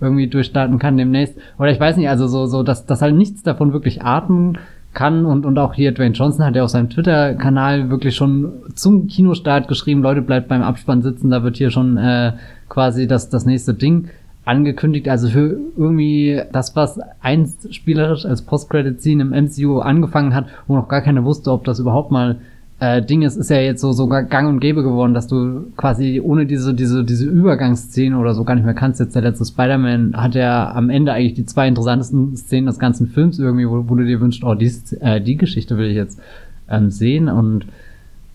irgendwie durchstarten kann demnächst. Oder ich weiß nicht, also so, so, dass, dass halt nichts davon wirklich atmen kann und, und auch hier Dwayne Johnson hat ja auf seinem Twitter-Kanal wirklich schon zum Kinostart geschrieben, Leute, bleibt beim Abspann sitzen, da wird hier schon äh, quasi das, das nächste Ding angekündigt. Also für irgendwie das, was einst spielerisch als Post-Credit-Scene im MCU angefangen hat, wo noch gar keiner wusste, ob das überhaupt mal äh, Ding ist, ist ja jetzt so sogar gang und gäbe geworden, dass du quasi ohne diese, diese, diese Übergangsszene oder so gar nicht mehr kannst. Jetzt der letzte Spider-Man hat ja am Ende eigentlich die zwei interessantesten Szenen des ganzen Films irgendwie, wo, wo du dir wünschst, oh, die, äh, die Geschichte will ich jetzt ähm, sehen und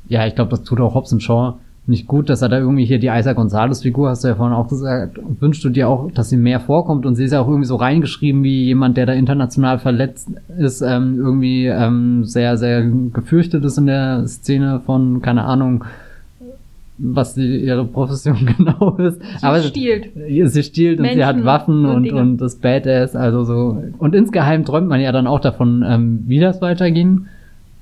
ja, ich glaube, das tut auch Hobson Shaw nicht gut, dass er da irgendwie hier die Isaac Gonzalez-Figur, hast du ja vorhin auch gesagt, wünschst du dir auch, dass sie mehr vorkommt und sie ist ja auch irgendwie so reingeschrieben wie jemand, der da international verletzt ist, ähm, irgendwie ähm, sehr, sehr gefürchtet ist in der Szene von, keine Ahnung, was die, ihre Profession genau ist. Sie Aber stiehlt. Sie, sie stiehlt Menschen und sie hat Waffen und, und, und das Badass, also so. Und insgeheim träumt man ja dann auch davon, ähm, wie das weitergehen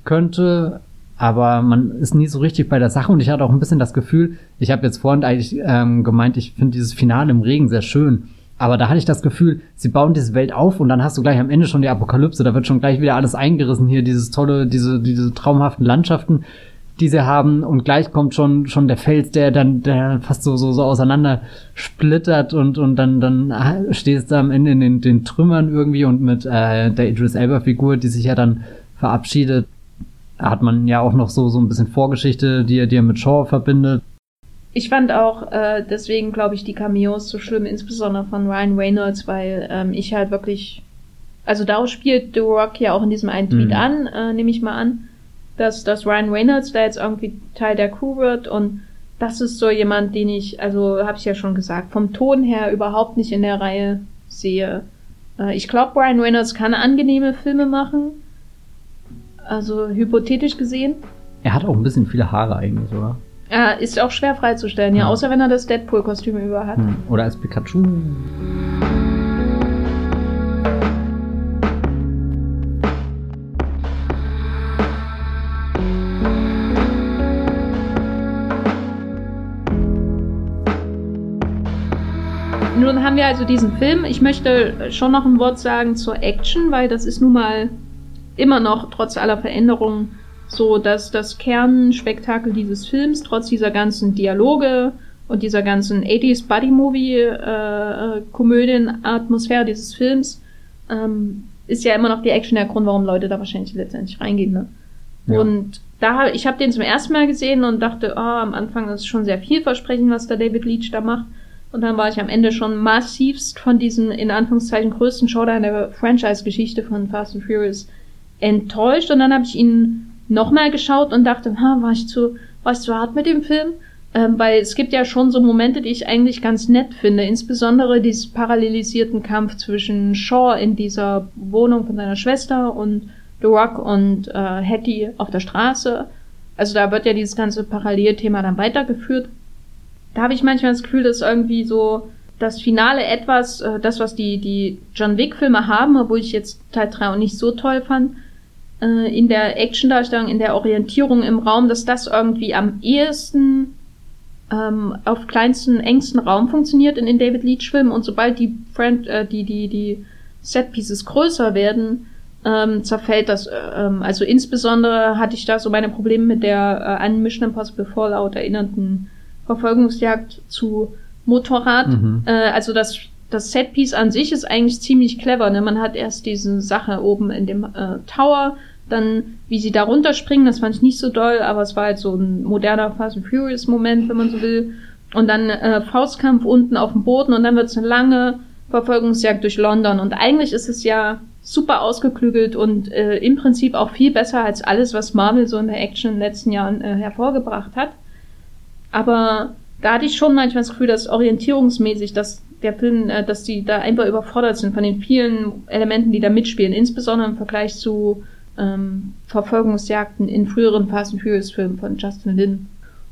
könnte aber man ist nie so richtig bei der Sache und ich hatte auch ein bisschen das Gefühl, ich habe jetzt vorhin eigentlich ähm, gemeint, ich finde dieses Finale im Regen sehr schön. Aber da hatte ich das Gefühl, sie bauen diese Welt auf und dann hast du gleich am Ende schon die Apokalypse, da wird schon gleich wieder alles eingerissen hier, dieses tolle, diese, diese traumhaften Landschaften, die sie haben. Und gleich kommt schon, schon der Fels, der dann, der fast so, so, so auseinander splittert und, und dann, dann stehst du am Ende in den, den Trümmern irgendwie und mit äh, der Idris Elba Figur, die sich ja dann verabschiedet, hat man ja auch noch so, so ein bisschen Vorgeschichte, die er, die er mit Shaw verbindet. Ich fand auch äh, deswegen, glaube ich, die Cameos so schlimm, insbesondere von Ryan Reynolds, weil ähm, ich halt wirklich, also daraus spielt The Rock ja auch in diesem einen Tweet mhm. an, äh, nehme ich mal an, dass, dass Ryan Reynolds da jetzt irgendwie Teil der Crew wird und das ist so jemand, den ich, also habe ich ja schon gesagt, vom Ton her überhaupt nicht in der Reihe sehe. Äh, ich glaube, Ryan Reynolds kann angenehme Filme machen, also hypothetisch gesehen. Er hat auch ein bisschen viele Haare eigentlich, oder? Er ist auch schwer freizustellen, ja, ja. außer wenn er das Deadpool-Kostüm über hat. Hm. Oder als Pikachu. Nun haben wir also diesen Film. Ich möchte schon noch ein Wort sagen zur Action, weil das ist nun mal immer noch trotz aller Veränderungen so, dass das Kernspektakel dieses Films, trotz dieser ganzen Dialoge und dieser ganzen 80s Buddy Movie äh, Komödien-Atmosphäre dieses Films, ähm, ist ja immer noch die Action der Grund, warum Leute da wahrscheinlich letztendlich reingehen. Ne? Ja. Und da ich habe den zum ersten Mal gesehen und dachte, oh, am Anfang ist schon sehr vielversprechend, was da David Leach da macht. Und dann war ich am Ende schon massivst von diesem in Anführungszeichen größten Showdown der Franchise-Geschichte von Fast and Furious enttäuscht und dann habe ich ihn nochmal geschaut und dachte, ha, war ich zu, war ich zu hart mit dem Film? Ähm, weil es gibt ja schon so Momente, die ich eigentlich ganz nett finde, insbesondere dieses parallelisierten Kampf zwischen Shaw in dieser Wohnung von seiner Schwester und The Rock und äh, Hattie auf der Straße. Also da wird ja dieses ganze Parallelthema dann weitergeführt. Da habe ich manchmal das Gefühl, dass irgendwie so das Finale etwas, äh, das was die die John Wick Filme haben, obwohl ich jetzt Teil 3 auch nicht so toll fand, äh, in der Actiondarstellung, in der Orientierung im Raum, dass das irgendwie am ehesten ähm, auf kleinsten, engsten Raum funktioniert in den David Leach Filmen und sobald die Friend, äh, die, die, die Setpieces größer werden, ähm, zerfällt das. Äh, ähm, also insbesondere hatte ich da so meine Probleme mit der äh, an Mission Impossible Fallout erinnernden Verfolgungsjagd zu Motorrad. Mhm. Äh, also das das Setpiece an sich ist eigentlich ziemlich clever. Ne? Man hat erst diese Sache oben in dem äh, Tower, dann wie sie da runterspringen, das fand ich nicht so doll, aber es war halt so ein moderner Fast and Furious Moment, wenn man so will. Und dann äh, Faustkampf unten auf dem Boden und dann wird es eine lange Verfolgungsjagd durch London. Und eigentlich ist es ja super ausgeklügelt und äh, im Prinzip auch viel besser als alles, was Marvel so in der Action in den letzten Jahren äh, hervorgebracht hat. Aber da hatte ich schon manchmal das Gefühl, dass orientierungsmäßig dass der Film, äh, dass die da einfach überfordert sind von den vielen Elementen, die da mitspielen, insbesondere im Vergleich zu ähm, Verfolgungsjagden in früheren Fast and Furious Filmen von Justin Lin.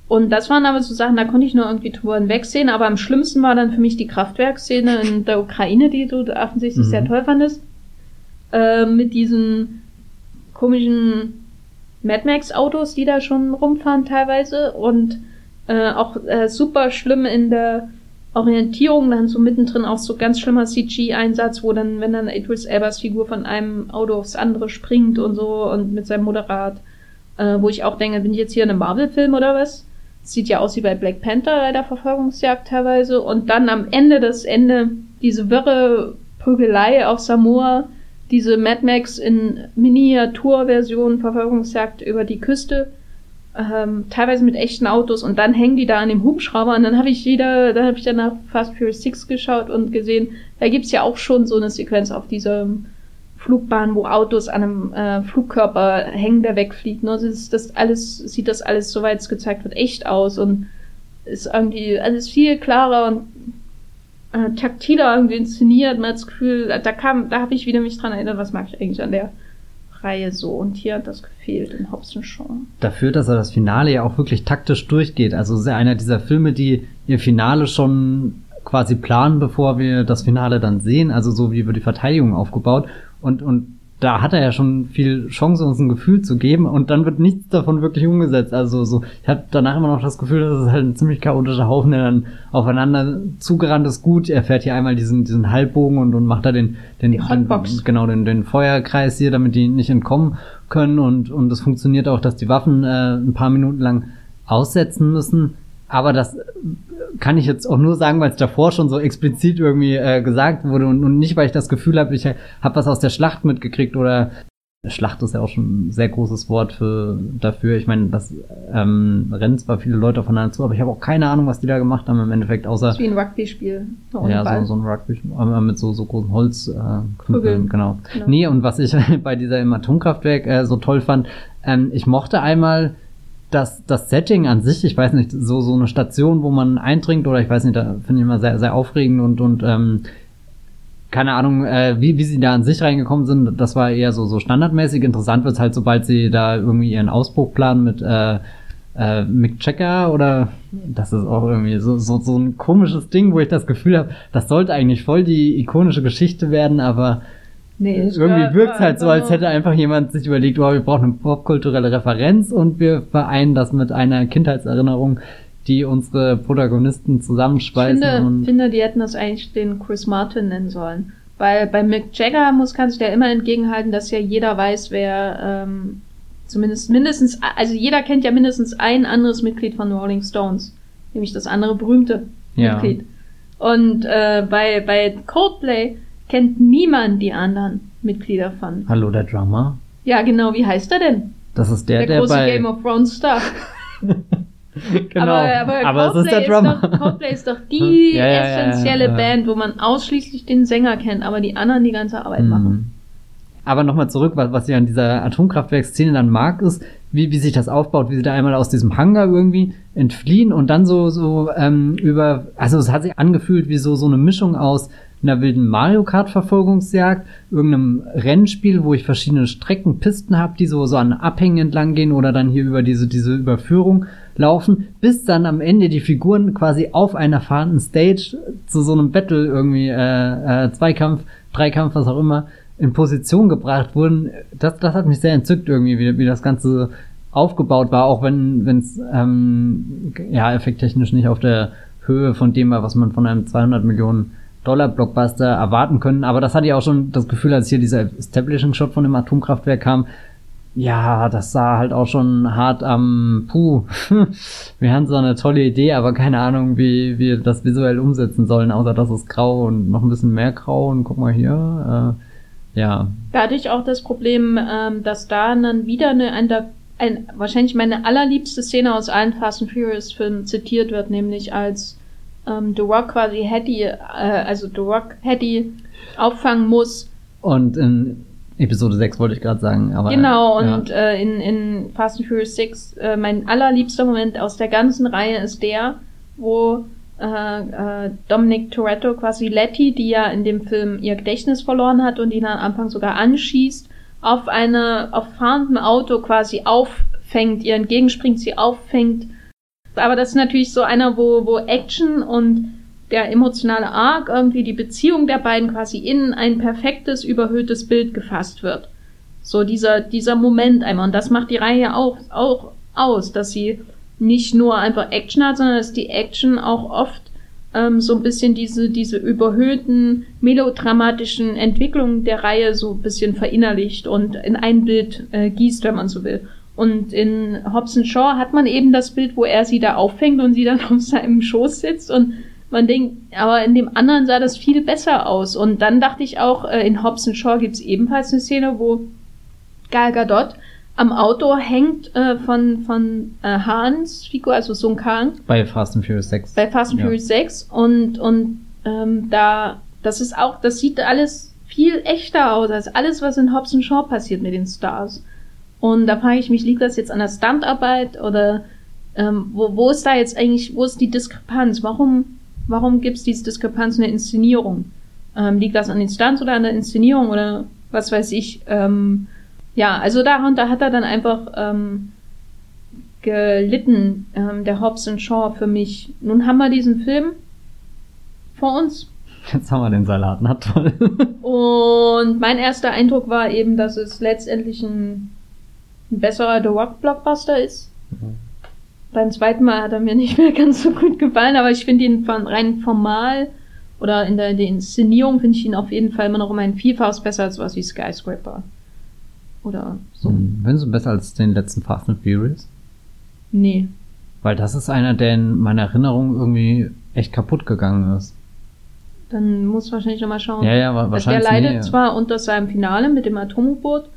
Und das waren aber so Sachen, da konnte ich nur irgendwie drüber hinwegsehen, aber am schlimmsten war dann für mich die Kraftwerkszene in der Ukraine, die du offensichtlich mhm. sehr toll fandest. Äh, mit diesen komischen Mad Max Autos, die da schon rumfahren teilweise und äh, auch äh, super schlimm in der Orientierung, dann so mittendrin auch so ganz schlimmer CG-Einsatz, wo dann, wenn dann Idris Elbas Figur von einem Auto aufs andere springt und so und mit seinem Moderat, äh, wo ich auch denke, bin ich jetzt hier in einem Marvel-Film oder was? Sieht ja aus wie bei Black Panther bei der Verfolgungsjagd teilweise. Und dann am Ende das Ende, diese wirre Prügelei auf Samoa, diese Mad Max in Miniaturversion Verfolgungsjagd über die Küste ähm, teilweise mit echten Autos und dann hängen die da an dem Hubschrauber und dann habe ich wieder, dann habe ich dann nach Fast Furious 6 geschaut und gesehen, da gibt's ja auch schon so eine Sequenz auf diesem Flugbahn, wo Autos an einem äh, Flugkörper hängen, der wegfliegt. Ne? Das, ist, das alles, sieht das alles, soweit es gezeigt wird, echt aus und ist irgendwie alles viel klarer und äh, taktiler irgendwie inszeniert. Man hat das Gefühl, da kam, da habe ich wieder mich dran erinnert, was mag ich eigentlich an der Reihe so. Und hier hat das gefehlt in Hobson Shaw. Dafür, dass er das Finale ja auch wirklich taktisch durchgeht. Also ist ja einer dieser Filme, die ihr Finale schon quasi planen, bevor wir das Finale dann sehen. Also so wie wird die Verteidigung aufgebaut. Und, und da hat er ja schon viel Chance, uns ein Gefühl zu geben und dann wird nichts davon wirklich umgesetzt. Also so, ich habe danach immer noch das Gefühl, dass es halt ein ziemlich chaotischer Haufen, der dann aufeinander zugerannt ist. Gut, er fährt hier einmal diesen, diesen Halbbogen und, und macht da den, den, den genau, den, den Feuerkreis hier, damit die nicht entkommen können und, und es funktioniert auch, dass die Waffen äh, ein paar Minuten lang aussetzen müssen. Aber das kann ich jetzt auch nur sagen, weil es davor schon so explizit irgendwie äh, gesagt wurde und, und nicht, weil ich das Gefühl habe, ich habe was aus der Schlacht mitgekriegt oder Schlacht ist ja auch schon ein sehr großes Wort für dafür. Ich meine, das ähm, rennen zwar viele Leute aufeinander zu, aber ich habe auch keine Ahnung, was die da gemacht haben im Endeffekt, außer. Wie ein Rugby-Spiel. Ja, so, so ein Rugby-Spiel äh, mit so, so großen Holzknüppeln, äh, genau. genau. Nee, und was ich bei dieser im Atomkraftwerk äh, so toll fand, ähm, ich mochte einmal das, das Setting an sich, ich weiß nicht, so, so eine Station, wo man eindringt, oder ich weiß nicht, da finde ich immer sehr, sehr aufregend und, und ähm, keine Ahnung, äh, wie, wie sie da an sich reingekommen sind, das war eher so, so standardmäßig. Interessant wird's halt, sobald sie da irgendwie ihren Ausbruch planen mit äh, äh, Mick Checker oder das ist auch irgendwie so, so, so ein komisches Ding, wo ich das Gefühl habe, das sollte eigentlich voll die ikonische Geschichte werden, aber Nee, Irgendwie wirkt es halt so, als hätte einfach jemand sich überlegt, oh, wir brauchen eine popkulturelle Referenz und wir vereinen das mit einer Kindheitserinnerung, die unsere Protagonisten zusammenschweißen. Ich finde, finde, die hätten das eigentlich den Chris Martin nennen sollen. Weil bei Mick Jagger muss, kann sich der immer entgegenhalten, dass ja jeder weiß, wer ähm, zumindest mindestens, also jeder kennt ja mindestens ein anderes Mitglied von Rolling Stones, nämlich das andere berühmte ja. Mitglied. Und äh, bei, bei Coldplay kennt niemand die anderen Mitglieder von. Hallo, der Drummer? Ja, genau. Wie heißt er denn? Das ist der, der, der große bei Game of Thrones Star. genau. Aber, aber, aber es ist der Drummer. Ist doch, Coldplay ist doch die ja, ja, essentielle ja, Band, wo man ausschließlich den Sänger kennt, aber die anderen die ganze Arbeit mhm. machen. Aber nochmal zurück, was, was ich an dieser Atomkraftwerksszene dann mag, ist, wie, wie sich das aufbaut, wie sie da einmal aus diesem Hangar irgendwie entfliehen und dann so, so ähm, über, also es hat sich angefühlt wie so, so eine Mischung aus einer wilden Mario Kart Verfolgungsjagd, irgendeinem Rennspiel, wo ich verschiedene Strecken, Pisten habe, die so, so an Abhängen entlang gehen oder dann hier über diese, diese Überführung laufen, bis dann am Ende die Figuren quasi auf einer fahrenden Stage zu so einem Battle irgendwie, äh, äh, Zweikampf, Dreikampf, was auch immer, in Position gebracht wurden. Das, das hat mich sehr entzückt irgendwie, wie, wie das Ganze aufgebaut war, auch wenn es ähm, ja effekttechnisch nicht auf der Höhe von dem war, was man von einem 200 Millionen Dollar-Blockbuster erwarten können. Aber das hatte ich auch schon das Gefühl, als hier dieser Establishing-Shot von dem Atomkraftwerk kam. Ja, das sah halt auch schon hart am, puh, wir haben so eine tolle Idee, aber keine Ahnung, wie wir das visuell umsetzen sollen, außer dass es grau und noch ein bisschen mehr grau und guck mal hier, äh, ja. Da hatte ich auch das Problem, ähm, dass da dann wieder eine, eine, ein, wahrscheinlich meine allerliebste Szene aus allen Fast and Furious Filmen zitiert wird, nämlich als ähm, The Rock quasi Hattie, äh, also The Rock Hattie auffangen muss. Und in Episode 6 wollte ich gerade sagen, aber. Genau, und ja. äh, in, in Fast and Furious 6, äh, mein allerliebster Moment aus der ganzen Reihe ist der, wo äh, äh, Dominic Toretto quasi Letty, die ja in dem Film ihr Gedächtnis verloren hat und ihn am Anfang sogar anschießt, auf eine, auf fahrendem Auto quasi auffängt, ihr entgegenspringt, sie auffängt aber das ist natürlich so einer, wo, wo Action und der emotionale Arc, irgendwie die Beziehung der beiden quasi in ein perfektes, überhöhtes Bild gefasst wird. So dieser, dieser Moment einmal. Und das macht die Reihe auch, auch aus, dass sie nicht nur einfach Action hat, sondern dass die Action auch oft ähm, so ein bisschen diese, diese überhöhten, melodramatischen Entwicklungen der Reihe so ein bisschen verinnerlicht und in ein Bild äh, gießt, wenn man so will. Und in Hobson Shaw hat man eben das Bild, wo er sie da auffängt und sie dann auf seinem Schoß sitzt und man denkt, aber in dem anderen sah das viel besser aus. Und dann dachte ich auch, äh, in Hobson Shaw gibt es ebenfalls eine Szene, wo Gal Gadot am Auto hängt äh, von, von äh, Hans Figur, also Sun Kang. Bei Fast and Furious 6. Bei Fast and ja. Furious 6. Und, und ähm, da, das ist auch, das sieht alles viel echter aus als alles, was in Hobbs Shaw passiert mit den Stars. Und da frage ich mich, liegt das jetzt an der Stuntarbeit oder ähm, wo, wo ist da jetzt eigentlich, wo ist die Diskrepanz? Warum, warum gibt es diese Diskrepanz in der Inszenierung? Ähm, liegt das an den Stunts oder an der Inszenierung oder was weiß ich? Ähm, ja, also darunter hat er dann einfach ähm, gelitten, ähm, der Hobbs Shaw für mich. Nun haben wir diesen Film vor uns. Jetzt haben wir den Salat, na toll. Und mein erster Eindruck war eben, dass es letztendlich ein, ein besserer The Rock Blockbuster ist. Mhm. Beim zweiten Mal hat er mir nicht mehr ganz so gut gefallen, aber ich finde ihn von rein formal oder in der, der Inszenierung finde ich ihn auf jeden Fall immer noch um ein Vielfaches besser als was wie Skyscraper. Oder so. Hm, findest du besser als den letzten Fast and Furious? Nee. Weil das ist einer, der in meiner Erinnerung irgendwie echt kaputt gegangen ist. Dann muss wahrscheinlich nochmal schauen. Ja, ja, wahrscheinlich. Der leidet nee, zwar unter seinem Finale mit dem Atomboot,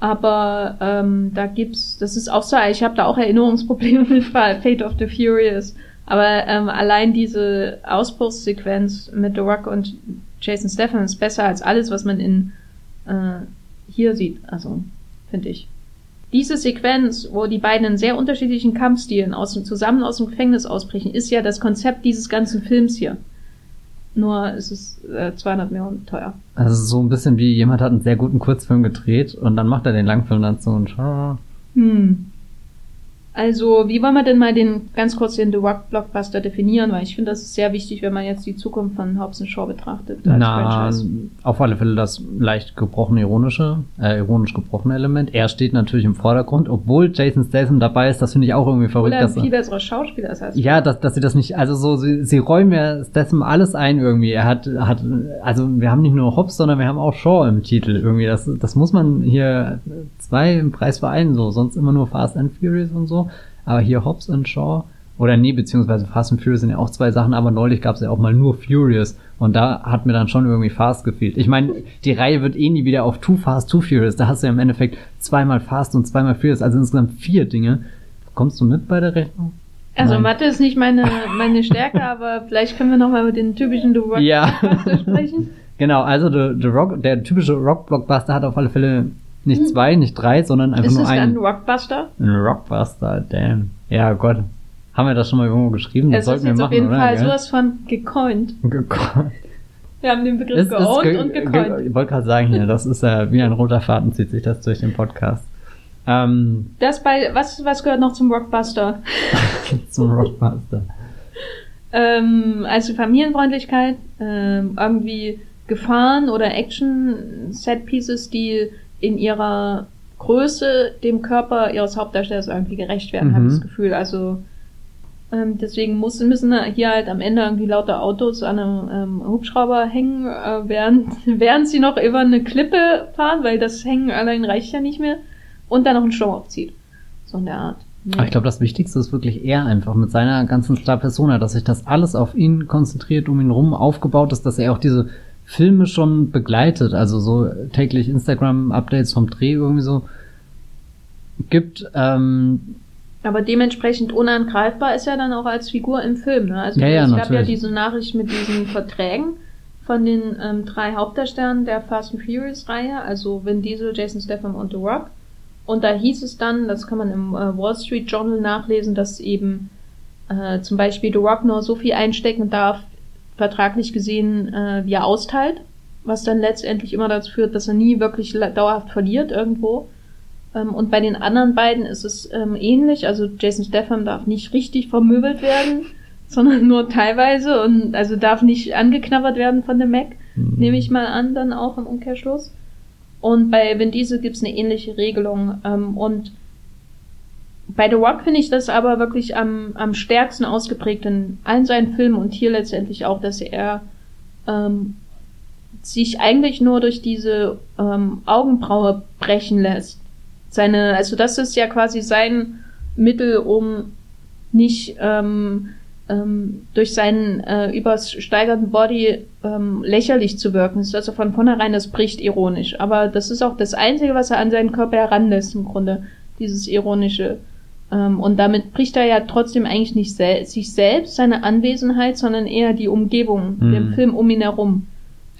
aber ähm, da gibt's, das ist auch so, ich habe da auch Erinnerungsprobleme mit Fate of the Furious. Aber ähm, allein diese Ausbruchssequenz mit The Rock und Jason Statham ist besser als alles, was man in äh, hier sieht. Also, finde ich. Diese Sequenz, wo die beiden in sehr unterschiedlichen Kampfstilen aus zusammen aus dem Gefängnis ausbrechen, ist ja das Konzept dieses ganzen Films hier. Nur ist es äh, 200 Millionen teuer. Also so ein bisschen wie jemand hat einen sehr guten Kurzfilm gedreht und dann macht er den Langfilm dazu und hm. Also, wie wollen wir denn mal den ganz kurz den The Rock Blockbuster definieren? Weil ich finde, das ist sehr wichtig, wenn man jetzt die Zukunft von Hobbs Shaw betrachtet. Na, Franchise. auf alle Fälle das leicht gebrochene ironische, äh, ironisch gebrochene Element. Er steht natürlich im Vordergrund, obwohl Jason Statham dabei ist. Das finde ich auch irgendwie verrückt. Oder ein viel besserer Schauspieler ist als Ja, dass, dass sie das nicht, also so, sie, sie räumen ja Statham alles ein irgendwie. Er hat, hat, also wir haben nicht nur Hobbs, sondern wir haben auch Shaw im Titel irgendwie. Das, das muss man hier zwei im Preis vereinen, so. Sonst immer nur Fast and Furious und so. Aber hier Hobbs und Shaw, oder nee, beziehungsweise Fast and Furious sind ja auch zwei Sachen, aber neulich gab es ja auch mal nur Furious. Und da hat mir dann schon irgendwie Fast gefehlt. Ich meine, die Reihe wird eh nie wieder auf Too Fast, Too Furious. Da hast du ja im Endeffekt zweimal Fast und zweimal Furious, also insgesamt vier Dinge. Kommst du mit bei der Rechnung? Also Nein. Mathe ist nicht meine, meine Stärke, aber vielleicht können wir nochmal mit den typischen The Rock ja. sprechen. genau, also The, The Rock, der typische Rock-Blockbuster hat auf alle Fälle nicht hm. zwei, nicht drei, sondern einfach ist nur ein. Ist es ein Rockbuster? Ein Rockbuster, damn. Ja, Gott. Haben wir das schon mal irgendwo geschrieben? Das es sollten ist wir machen, auf jeden oder? Fall gell? sowas von gecoint. Gecoint. Wir haben den Begriff geowned ge und gecoint. ich wollte gerade sagen hier, das ist ja wie ein roter Faden zieht sich das durch den Podcast. Ähm, das bei, was, was gehört noch zum Rockbuster? zum Rockbuster. ähm, also Familienfreundlichkeit, ähm, irgendwie Gefahren oder Action-Set-Pieces, die in ihrer Größe dem Körper ihres Hauptdarstellers irgendwie gerecht werden, mhm. habe ich das Gefühl. Also ähm, deswegen muss, müssen hier halt am Ende irgendwie lauter Autos an einem ähm, Hubschrauber hängen, äh, während, während sie noch über eine Klippe fahren, weil das Hängen allein reicht ja nicht mehr. Und dann noch einen Show aufzieht. So in der Art. Ja. Ich glaube, das Wichtigste ist wirklich er einfach mit seiner ganzen Star Persona, dass sich das alles auf ihn konzentriert, um ihn rum aufgebaut ist, dass er auch diese Filme schon begleitet, also so täglich Instagram-Updates vom Dreh irgendwie so gibt. Ähm, aber dementsprechend unangreifbar ist er dann auch als Figur im Film. Ne? Also ja, ja, es gab ja diese Nachricht mit diesen Verträgen von den ähm, drei Hauptdarstellern der Fast and Furious Reihe, also Vin Diesel, Jason Statham und The Rock. Und da hieß es dann, das kann man im äh, Wall Street Journal nachlesen, dass eben äh, zum Beispiel The Rock nur so viel einstecken darf, vertraglich gesehen, äh, wie er austeilt, was dann letztendlich immer dazu führt, dass er nie wirklich dauerhaft verliert irgendwo. Ähm, und bei den anderen beiden ist es ähm, ähnlich. Also Jason Statham darf nicht richtig vermöbelt werden, sondern nur teilweise und also darf nicht angeknabbert werden von dem Mac, mhm. nehme ich mal an, dann auch im Umkehrschluss. Und bei Vin Diesel gibt's eine ähnliche Regelung. Ähm, und bei The Rock finde ich das aber wirklich am, am stärksten ausgeprägt in allen seinen Filmen und hier letztendlich auch, dass er ähm, sich eigentlich nur durch diese ähm, Augenbraue brechen lässt. Seine, also das ist ja quasi sein Mittel, um nicht ähm, ähm, durch seinen äh, übersteigerten Body ähm, lächerlich zu wirken. Das ist also von vornherein, das bricht ironisch. Aber das ist auch das Einzige, was er an seinen Körper heranlässt im Grunde, dieses ironische und damit bricht er ja trotzdem eigentlich nicht sel sich selbst, seine Anwesenheit, sondern eher die Umgebung, mhm. den Film um ihn herum.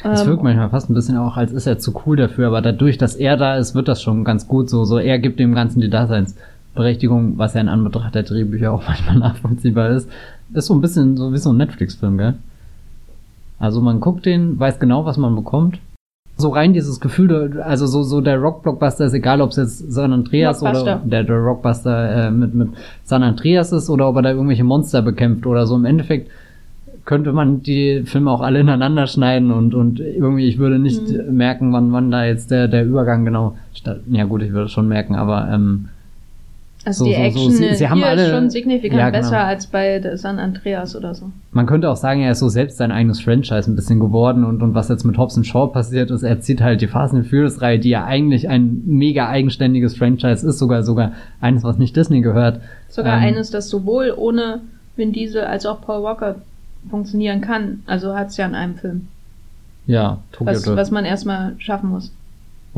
Es Ähm, wirkt manchmal fast ein bisschen auch, als ist er zu cool dafür, aber dadurch, dass er da ist, wird das schon ganz gut so. So, er gibt dem Ganzen die Daseinsberechtigung, was ja in Anbetracht der Drehbücher auch manchmal nachvollziehbar ist. Ist so ein bisschen so wie so ein Netflix-Film, gell? Also man guckt den, weiß genau, was man bekommt. So rein dieses Gefühl, also so, so der Rock-Blockbuster ist egal, ob es jetzt San Andreas oder der, der Rockbuster äh, mit, mit San Andreas ist oder ob er da irgendwelche Monster bekämpft oder so. Im Endeffekt könnte man die Filme auch alle ineinander schneiden und, und irgendwie, ich würde nicht Mhm. merken, wann, wann da jetzt der, der Übergang genau statt. Ja gut, ich würde schon merken, aber ähm, Also so- die so- so, Action sie- sie hier alle- ist schon signifikant Ja, genau. besser als bei San Andreas oder so. man könnte auch sagen, er ist so selbst sein eigenes Franchise ein bisschen geworden und, und was jetzt mit Hobbs Shaw passiert ist, er zieht halt die Fast and Furious Reihe, die ja eigentlich ein mega eigenständiges Franchise ist, sogar sogar eines, was nicht Disney gehört. Sogar Ähm, eines, das sowohl ohne Vin Diesel als auch Paul Walker funktionieren kann. Also hat es ja in einem Film. Ja, Tokyo Was, was man erstmal schaffen muss.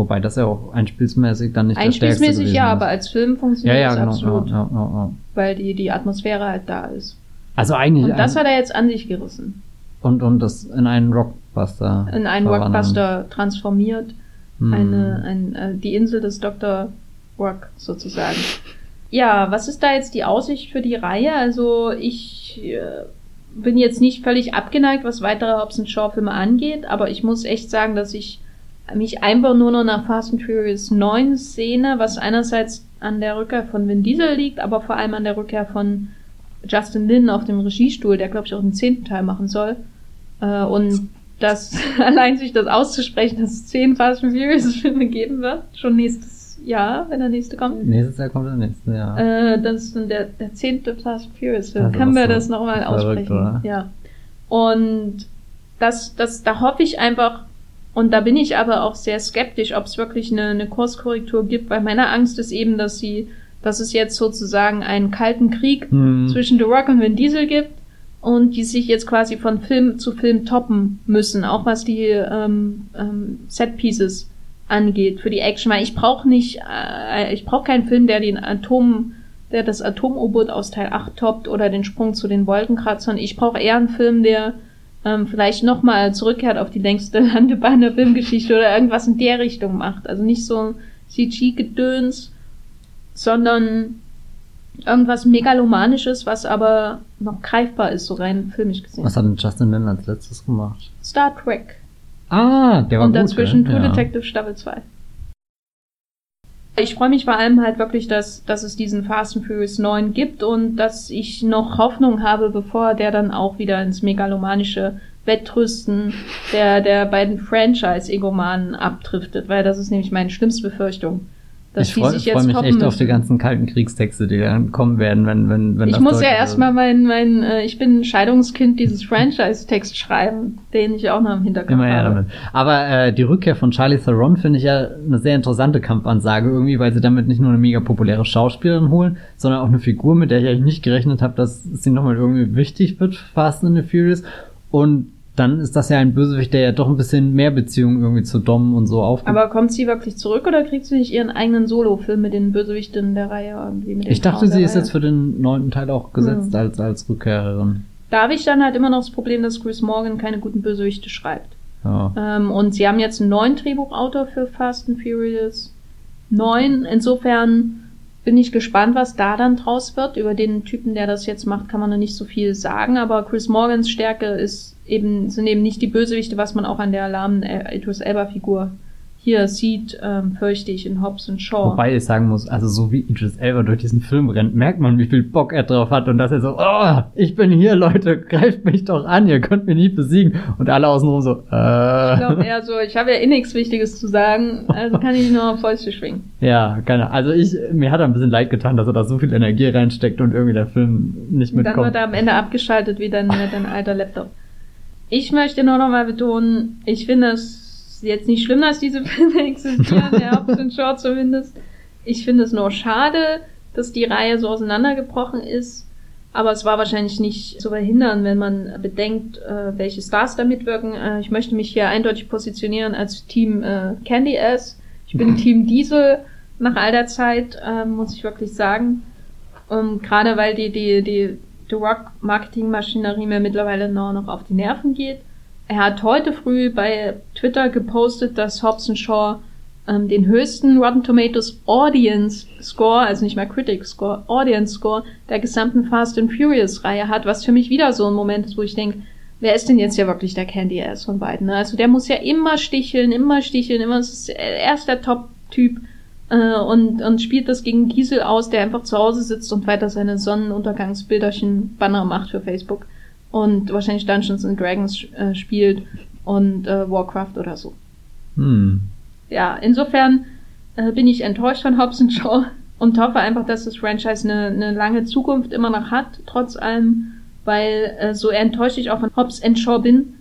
Wobei das ja auch einspielsmäßig dann nicht der stärkste Einspielsmäßig ja, ist. aber als Film ja, funktioniert ja, es genau. absolut. Ja, ja, ja, ja. Weil die, die Atmosphäre halt da ist. Also eigentlich Und das hat er jetzt an sich gerissen. und, und das in einen Rockbuster. In einen. Rockbuster transformiert. Hm. Eine, ein, äh, die Insel des Dr. Rock sozusagen. Ja, was ist da jetzt die Aussicht für die Reihe? Also ich äh, bin jetzt nicht völlig abgeneigt, was weitere Hobbs Shaw Filme angeht, aber ich muss echt sagen, dass ich mich einfach nur noch nach Fast and Furious 9 sehne, was einerseits an der Rückkehr von Vin Diesel liegt, aber vor allem an der Rückkehr von Justin Lin auf dem Regiestuhl, der glaube ich auch den zehnten Teil machen soll. Äh, und das allein sich das auszusprechen, dass es zehn Fast and Furious Filme geben wird, schon nächstes Jahr, wenn der nächste kommt. Nächstes Jahr kommt der nächste, ja. Äh, das ist dann der, der zehnte Fast and Furious Film. Ist Können wir so das nochmal verrückt, aussprechen? oder? Ja. Und das, das, da hoffe ich einfach, und da bin ich aber auch sehr skeptisch, ob es wirklich eine, eine Kurskorrektur gibt, weil meine Angst ist eben, dass sie, dass es jetzt sozusagen einen kalten Krieg Hm. zwischen The Rock und Vin Diesel gibt und die sich jetzt quasi von Film zu Film toppen müssen, auch was die ähm, ähm, Set Pieces angeht für die Action, weil ich brauche nicht, äh, ich brauche keinen Film, der den Atom, der das Atom-U-Boot aus Teil 8 toppt oder den Sprung zu den Wolkenkratzern. Ich brauche eher einen Film, der ähm, vielleicht nochmal zurückkehrt auf die längste Landebahn der Filmgeschichte oder irgendwas in der Richtung macht. Also nicht so CG-Gedöns, sondern irgendwas Megalomanisches, was aber noch greifbar ist, so rein filmisch gesehen. Was hat denn Justin Lin als letztes gemacht? Star Trek. Ah, der war Und gut. dazwischen gell? True ja. Detective Staffel 2. Ich freue mich vor allem halt wirklich, dass, dass es diesen Fast and Furious 9 gibt und dass ich noch Hoffnung habe, bevor der dann auch wieder ins megalomanische Wettrüsten der, der beiden Franchise-Egomanen abdriftet, weil das ist nämlich meine schlimmste Befürchtung. Dass ich die freue sich freu jetzt mich echt auf die ganzen kalten Kriegstexte, die dann kommen werden, wenn, wenn, wenn ich das muss ja deutlich erstmal mein, mein, äh, ich bin ein Scheidungskind dieses Franchise-Text schreiben, den ich auch noch im Hinterkopf Immer habe. damit. Aber äh, die Rückkehr von Charlie Theron finde ich ja eine sehr interessante Kampfansage irgendwie, weil sie damit nicht nur eine mega populäre Schauspielerin holen, sondern auch eine Figur, mit der ich eigentlich nicht gerechnet habe, dass sie nochmal irgendwie wichtig wird, Fast and the Furious. Und dann ist das ja ein Bösewicht, der ja doch ein bisschen mehr Beziehungen irgendwie zu Dom und so aufgebaut Aber kommt sie wirklich zurück oder kriegt sie nicht ihren eigenen Solo-Film mit den Bösewichten der Reihe irgendwie? Mit den Ich dachte, Frauen sie ist Reihe? jetzt für den neunten Teil auch gesetzt Hm. als, als Rückkehrerin. Da habe ich dann halt immer noch das Problem, dass Chris Morgan keine guten Bösewichte schreibt. Ja. Ähm, und sie haben jetzt einen neuen Drehbuchautor für Fast and Furious 9. Insofern bin ich gespannt, was da dann draus wird. Über den Typen, der das jetzt macht, kann man noch nicht so viel sagen. Aber Chris Morgans Stärke ist eben, sind eben nicht die Bösewichte, was man auch an der lahmen äh, Idris Elba Figur hier sieht, ähm, fürchte ich, in Hobbs und Shaw. Wobei ich sagen muss, also so wie Idris Elba durch diesen Film rennt, merkt man, wie viel Bock er drauf hat und dass er so, oh, ich bin hier, Leute, greift mich doch an, ihr könnt mich nicht besiegen. Und alle außenrum so, äh. Ich glaube eher so, ich habe ja eh nichts Wichtiges zu sagen, also kann ich nur Fäuste schwingen. Ja, keine Also ich, mir hat er ein bisschen leid getan, dass er da so viel Energie reinsteckt und irgendwie der Film nicht Und dann mitkommt. wird er am Ende abgeschaltet wie dein, dein alter Laptop. Ich möchte nur noch mal betonen, ich finde es jetzt nicht schlimm, dass diese Filme existieren, der Hobbs und Shaw zumindest. Ich finde es nur schade, dass die Reihe so auseinandergebrochen ist. Aber es war wahrscheinlich nicht zu verhindern, wenn man bedenkt, äh, welche Stars da mitwirken. Äh, ich möchte mich hier eindeutig positionieren als Team äh, Candy Ass. Ich bin Team Diesel nach all der Zeit, äh, muss ich wirklich sagen. Ähm, Gerade weil die, die, die The Rock Marketingmaschinerie mir mittlerweile nur noch auf die Nerven geht. er hat heute früh bei Twitter gepostet, dass Hobson Shaw ähm, den höchsten Rotten Tomatoes Audience Score, also nicht mal Critic Score, Audience Score der gesamten Fast and Furious Reihe hat, was für mich wieder so ein Moment ist, wo ich denke, wer ist denn jetzt ja wirklich der Candy Ass von beiden? Ne? Also der muss ja immer sticheln, immer sticheln, immer er ist der Top-Typ äh, und, und spielt das gegen Giesel aus, der einfach zu Hause sitzt und weiter seine Sonnenuntergangsbilderchen Banner macht für Facebook und wahrscheinlich Dungeons and Dragons äh, spielt und äh, Warcraft oder so. Hm. Ja, insofern äh, bin ich enttäuscht von Hobbs Shaw und hoffe einfach, dass das Franchise eine, eine lange Zukunft immer noch hat, trotz allem, weil äh, so enttäuscht ich auch von Hobbs Shaw bin,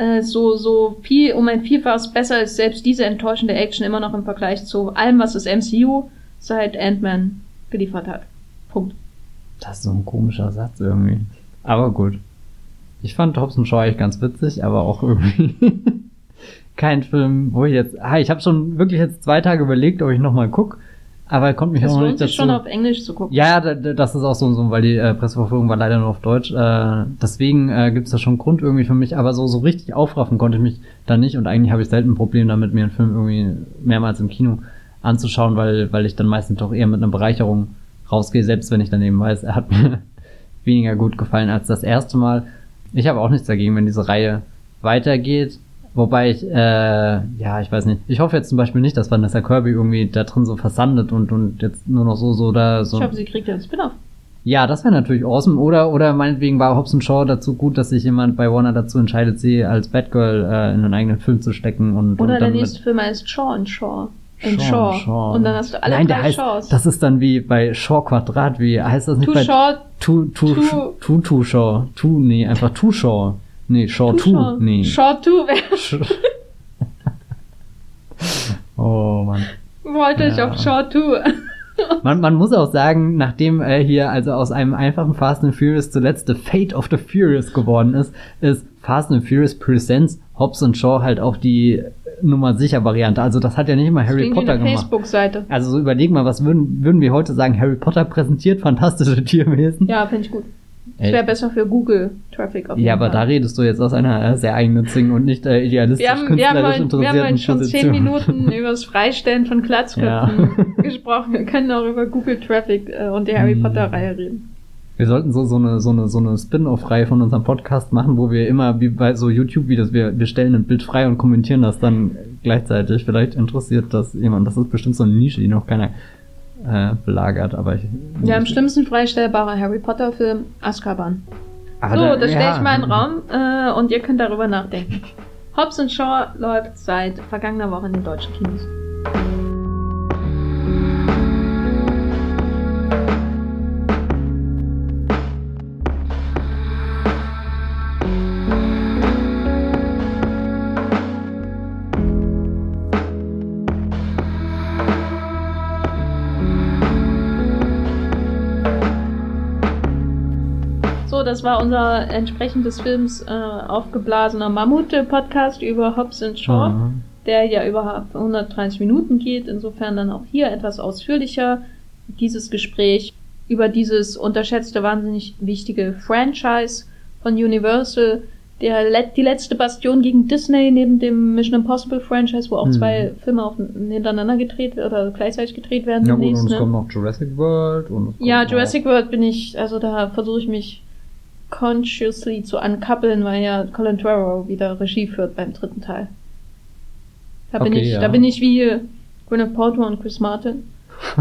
äh, so, so viel um ein Vielfaches besser ist selbst diese enttäuschende Action immer noch im Vergleich zu allem, was das MCU seit Ant-Man geliefert hat. Punkt. Das ist so ein komischer Satz irgendwie. Aber gut. Ich fand Hobson Shaw eigentlich ganz witzig, aber auch irgendwie kein Film, wo ich jetzt. Ah, ich habe schon wirklich jetzt zwei Tage überlegt, ob ich nochmal guck, aber er konnte mich Das auch noch nicht dazu. schon auf Englisch zu gucken. Ja, da- da- das ist auch so, so weil die äh, Presseverführung war leider nur auf Deutsch. Äh, deswegen äh, gibt es da schon Grund irgendwie für mich, aber so, so richtig aufraffen konnte ich mich da nicht und eigentlich habe ich selten ein Problem damit, mir einen Film irgendwie mehrmals im Kino anzuschauen, weil, weil ich dann meistens doch eher mit einer Bereicherung rausgehe, selbst wenn ich dann eben weiß, er hat mir weniger gut gefallen als das erste Mal. Ich habe auch nichts dagegen, wenn diese Reihe weitergeht. Wobei ich, äh, ja, ich weiß nicht. Ich hoffe jetzt zum Beispiel nicht, dass Vanessa Kirby irgendwie da drin so versandet und, und jetzt nur noch so, so da so. Ich hoffe, sie kriegt ja einen Spin-off. Ja, das wäre natürlich awesome. Oder, oder meinetwegen war Hobson Shaw dazu gut, dass sich jemand bei Warner dazu entscheidet, sie als Batgirl äh, in einen eigenen Film zu stecken und, Oder und der nächste Film heißt Shaw and Shaw. In Shaw Shaw. Shaw. Und dann hast du alle Nein, drei der heißt, Shaws. das ist dann wie bei Shaw Quadrat, wie heißt das nicht Too bei Short, Two, two, Two- two, two Shaw, two, nee, einfach Two Shaw. Nee, Shaw Too Two, Shaw. nee. Shaw 2 wäre oh Mann. wollte ich Ja. auf Shaw 2. Man, man muss auch sagen, nachdem äh, hier also aus einem einfachen Fast and Furious zuletzt The Fate of the Furious geworden ist, ist Fast and Furious Presents Hobbs and Shaw halt auch die Nummer sicher Variante. Also das hat ja nicht immer Harry wie Potter gemacht. Facebook-Seite. Also so überleg mal, was würden, würden wir heute sagen? Harry Potter präsentiert fantastische Tierwesen. Ja, finde ich gut. Das Ey. wäre besser für Google Traffic auf jeden Ja, aber da Fall. redest du jetzt aus einer äh, sehr eigennützigen und nicht äh, idealistisch wir haben, wir haben, künstlerisch wir haben heute interessierten schon zehn Minuten über das Freistellen von Glatzköpfen gesprochen. Wir können auch über Google Traffic äh, und die Harry Hm. Potter Reihe reden. Wir sollten so, so eine, so eine, so eine Spin-off-Reihe von unserem Podcast machen, wo wir immer wie bei so YouTube-Videos, wir, wir stellen ein Bild frei und kommentieren das dann gleichzeitig. Vielleicht interessiert das jemand. Das ist bestimmt so eine Nische, die noch keiner äh, belagert, aber ich. Der am schlimmsten freistellbare Harry Potter Film Azkaban. Aber so, da- das stelle ja. ich mal in den Raum äh, und ihr könnt darüber nachdenken. Hobbs Shaw läuft seit vergangener Woche in den deutschen Kinos. Das war unser entsprechend des Films äh, aufgeblasener Mammut-Podcast über Hobbs and Shaw, Mhm. der ja über 130 Minuten geht. Insofern dann auch hier etwas ausführlicher dieses Gespräch über dieses unterschätzte, wahnsinnig wichtige Franchise von Universal, der let die letzte Bastion gegen Disney neben dem Mission Impossible Franchise, wo auch Mhm. zwei Filme auf, hintereinander gedreht oder gleichzeitig gedreht werden. Ja, demnächst, und es ne? kommt noch Jurassic World und Ja, Jurassic World bin ich, also da versuche ich mich consciously zu unkappeln, weil ja Colin Trevorrow wieder Regie führt beim dritten Teil. Da bin Okay, ich, ja. da bin ich wie Gwyneth Paltrow und Chris Martin,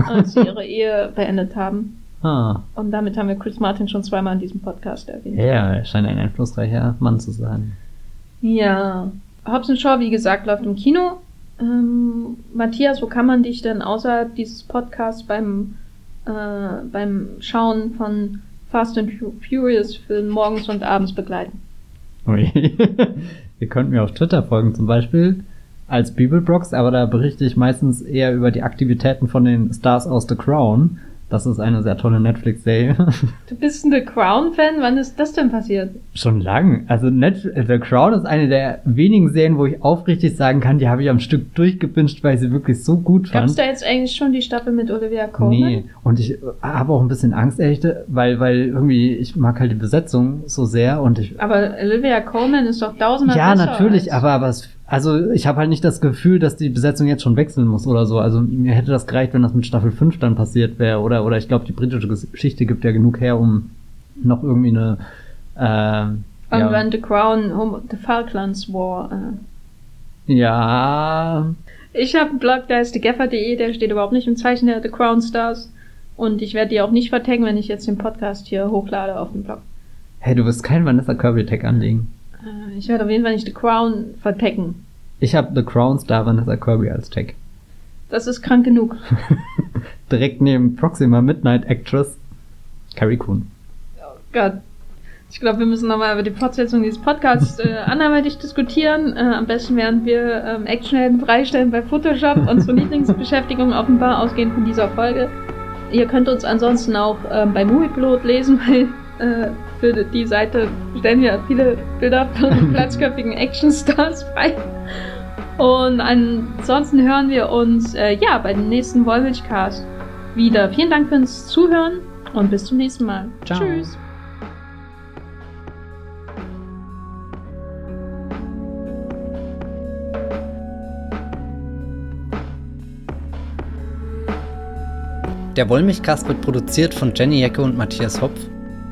als sie ihre Ehe beendet haben. Ah, Und damit haben wir Chris Martin schon zweimal in diesem Podcast erwähnt. ja, er scheint ein einflussreicher Mann zu sein. Ja. Hobbs and Shaw, wie gesagt, läuft im Kino. Ähm, Matthias, wo kann man dich denn außerhalb dieses Podcasts beim, äh, beim Schauen von Fast and Fu- Furious Filmen morgens und abends begleiten? Ui. Ihr könnt mir auf Twitter folgen zum Beispiel als Bibelbrox, aber da berichte ich meistens eher über die Aktivitäten von den Stars aus The Crown. Das ist eine sehr tolle Netflix-Serie. Du bist ein The Crown-Fan? Wann ist das denn passiert? Schon lang. Also Net The Crown ist eine der wenigen Serien, wo ich aufrichtig sagen kann, die habe ich am Stück durchgebinscht, weil ich sie wirklich so gut fand. Gab's da jetzt eigentlich schon die Staffel mit Olivia Colman? Nee, und ich habe auch ein bisschen Angst, ehrlich, weil, weil irgendwie, ich mag halt die Besetzung so sehr und ich. Aber Olivia Colman ist doch tausendmal Ja, natürlich, aber, aber es, also ich habe halt nicht das Gefühl, dass die Besetzung jetzt schon wechseln muss oder so. Also mir hätte das gereicht, wenn das mit Staffel 5 dann passiert wäre. Oder, oder ich glaube, die britische Geschichte gibt ja genug her, um noch irgendwie eine. ähm, Und ja, wenn The Crown, The Falklands War. Äh. ja, Ich habe einen Blog, der ist thegaffer.de, der steht überhaupt nicht im Zeichen der The Crown Stars. Und ich werde die auch nicht vertaggen, wenn ich jetzt den Podcast hier hochlade auf dem Blog. hey, du wirst keinen Vanessa Kirby Tag anlegen. Äh, Ich werde auf jeden Fall nicht The Crown vertaggen. Ich habe The Crown Star Vanessa Kirby als Tag. Das ist krank genug. Direkt neben Proxima Midnight Actress Carrie Coon. Gott. Ich glaube, wir müssen nochmal über die Fortsetzung dieses Podcasts äh, anderweitig diskutieren. Äh, am besten, während wir ähm, Actionhelden freistellen bei Photoshop, unsere Lieblingsbeschäftigung offenbar ausgehend von dieser Folge. Ihr könnt uns ansonsten auch ähm, bei Moviepilot lesen, weil äh, für die Seite stellen wir viele Bilder von platzköpfigen Actionstars frei. Und ansonsten hören wir uns äh, ja bei dem nächsten Wollmilchcast wieder. Vielen Dank fürs Zuhören und bis zum nächsten Mal. Ciao. Tschüss. Der Wollmilchcast wird produziert von Jenny Jecke und Matthias Hopf.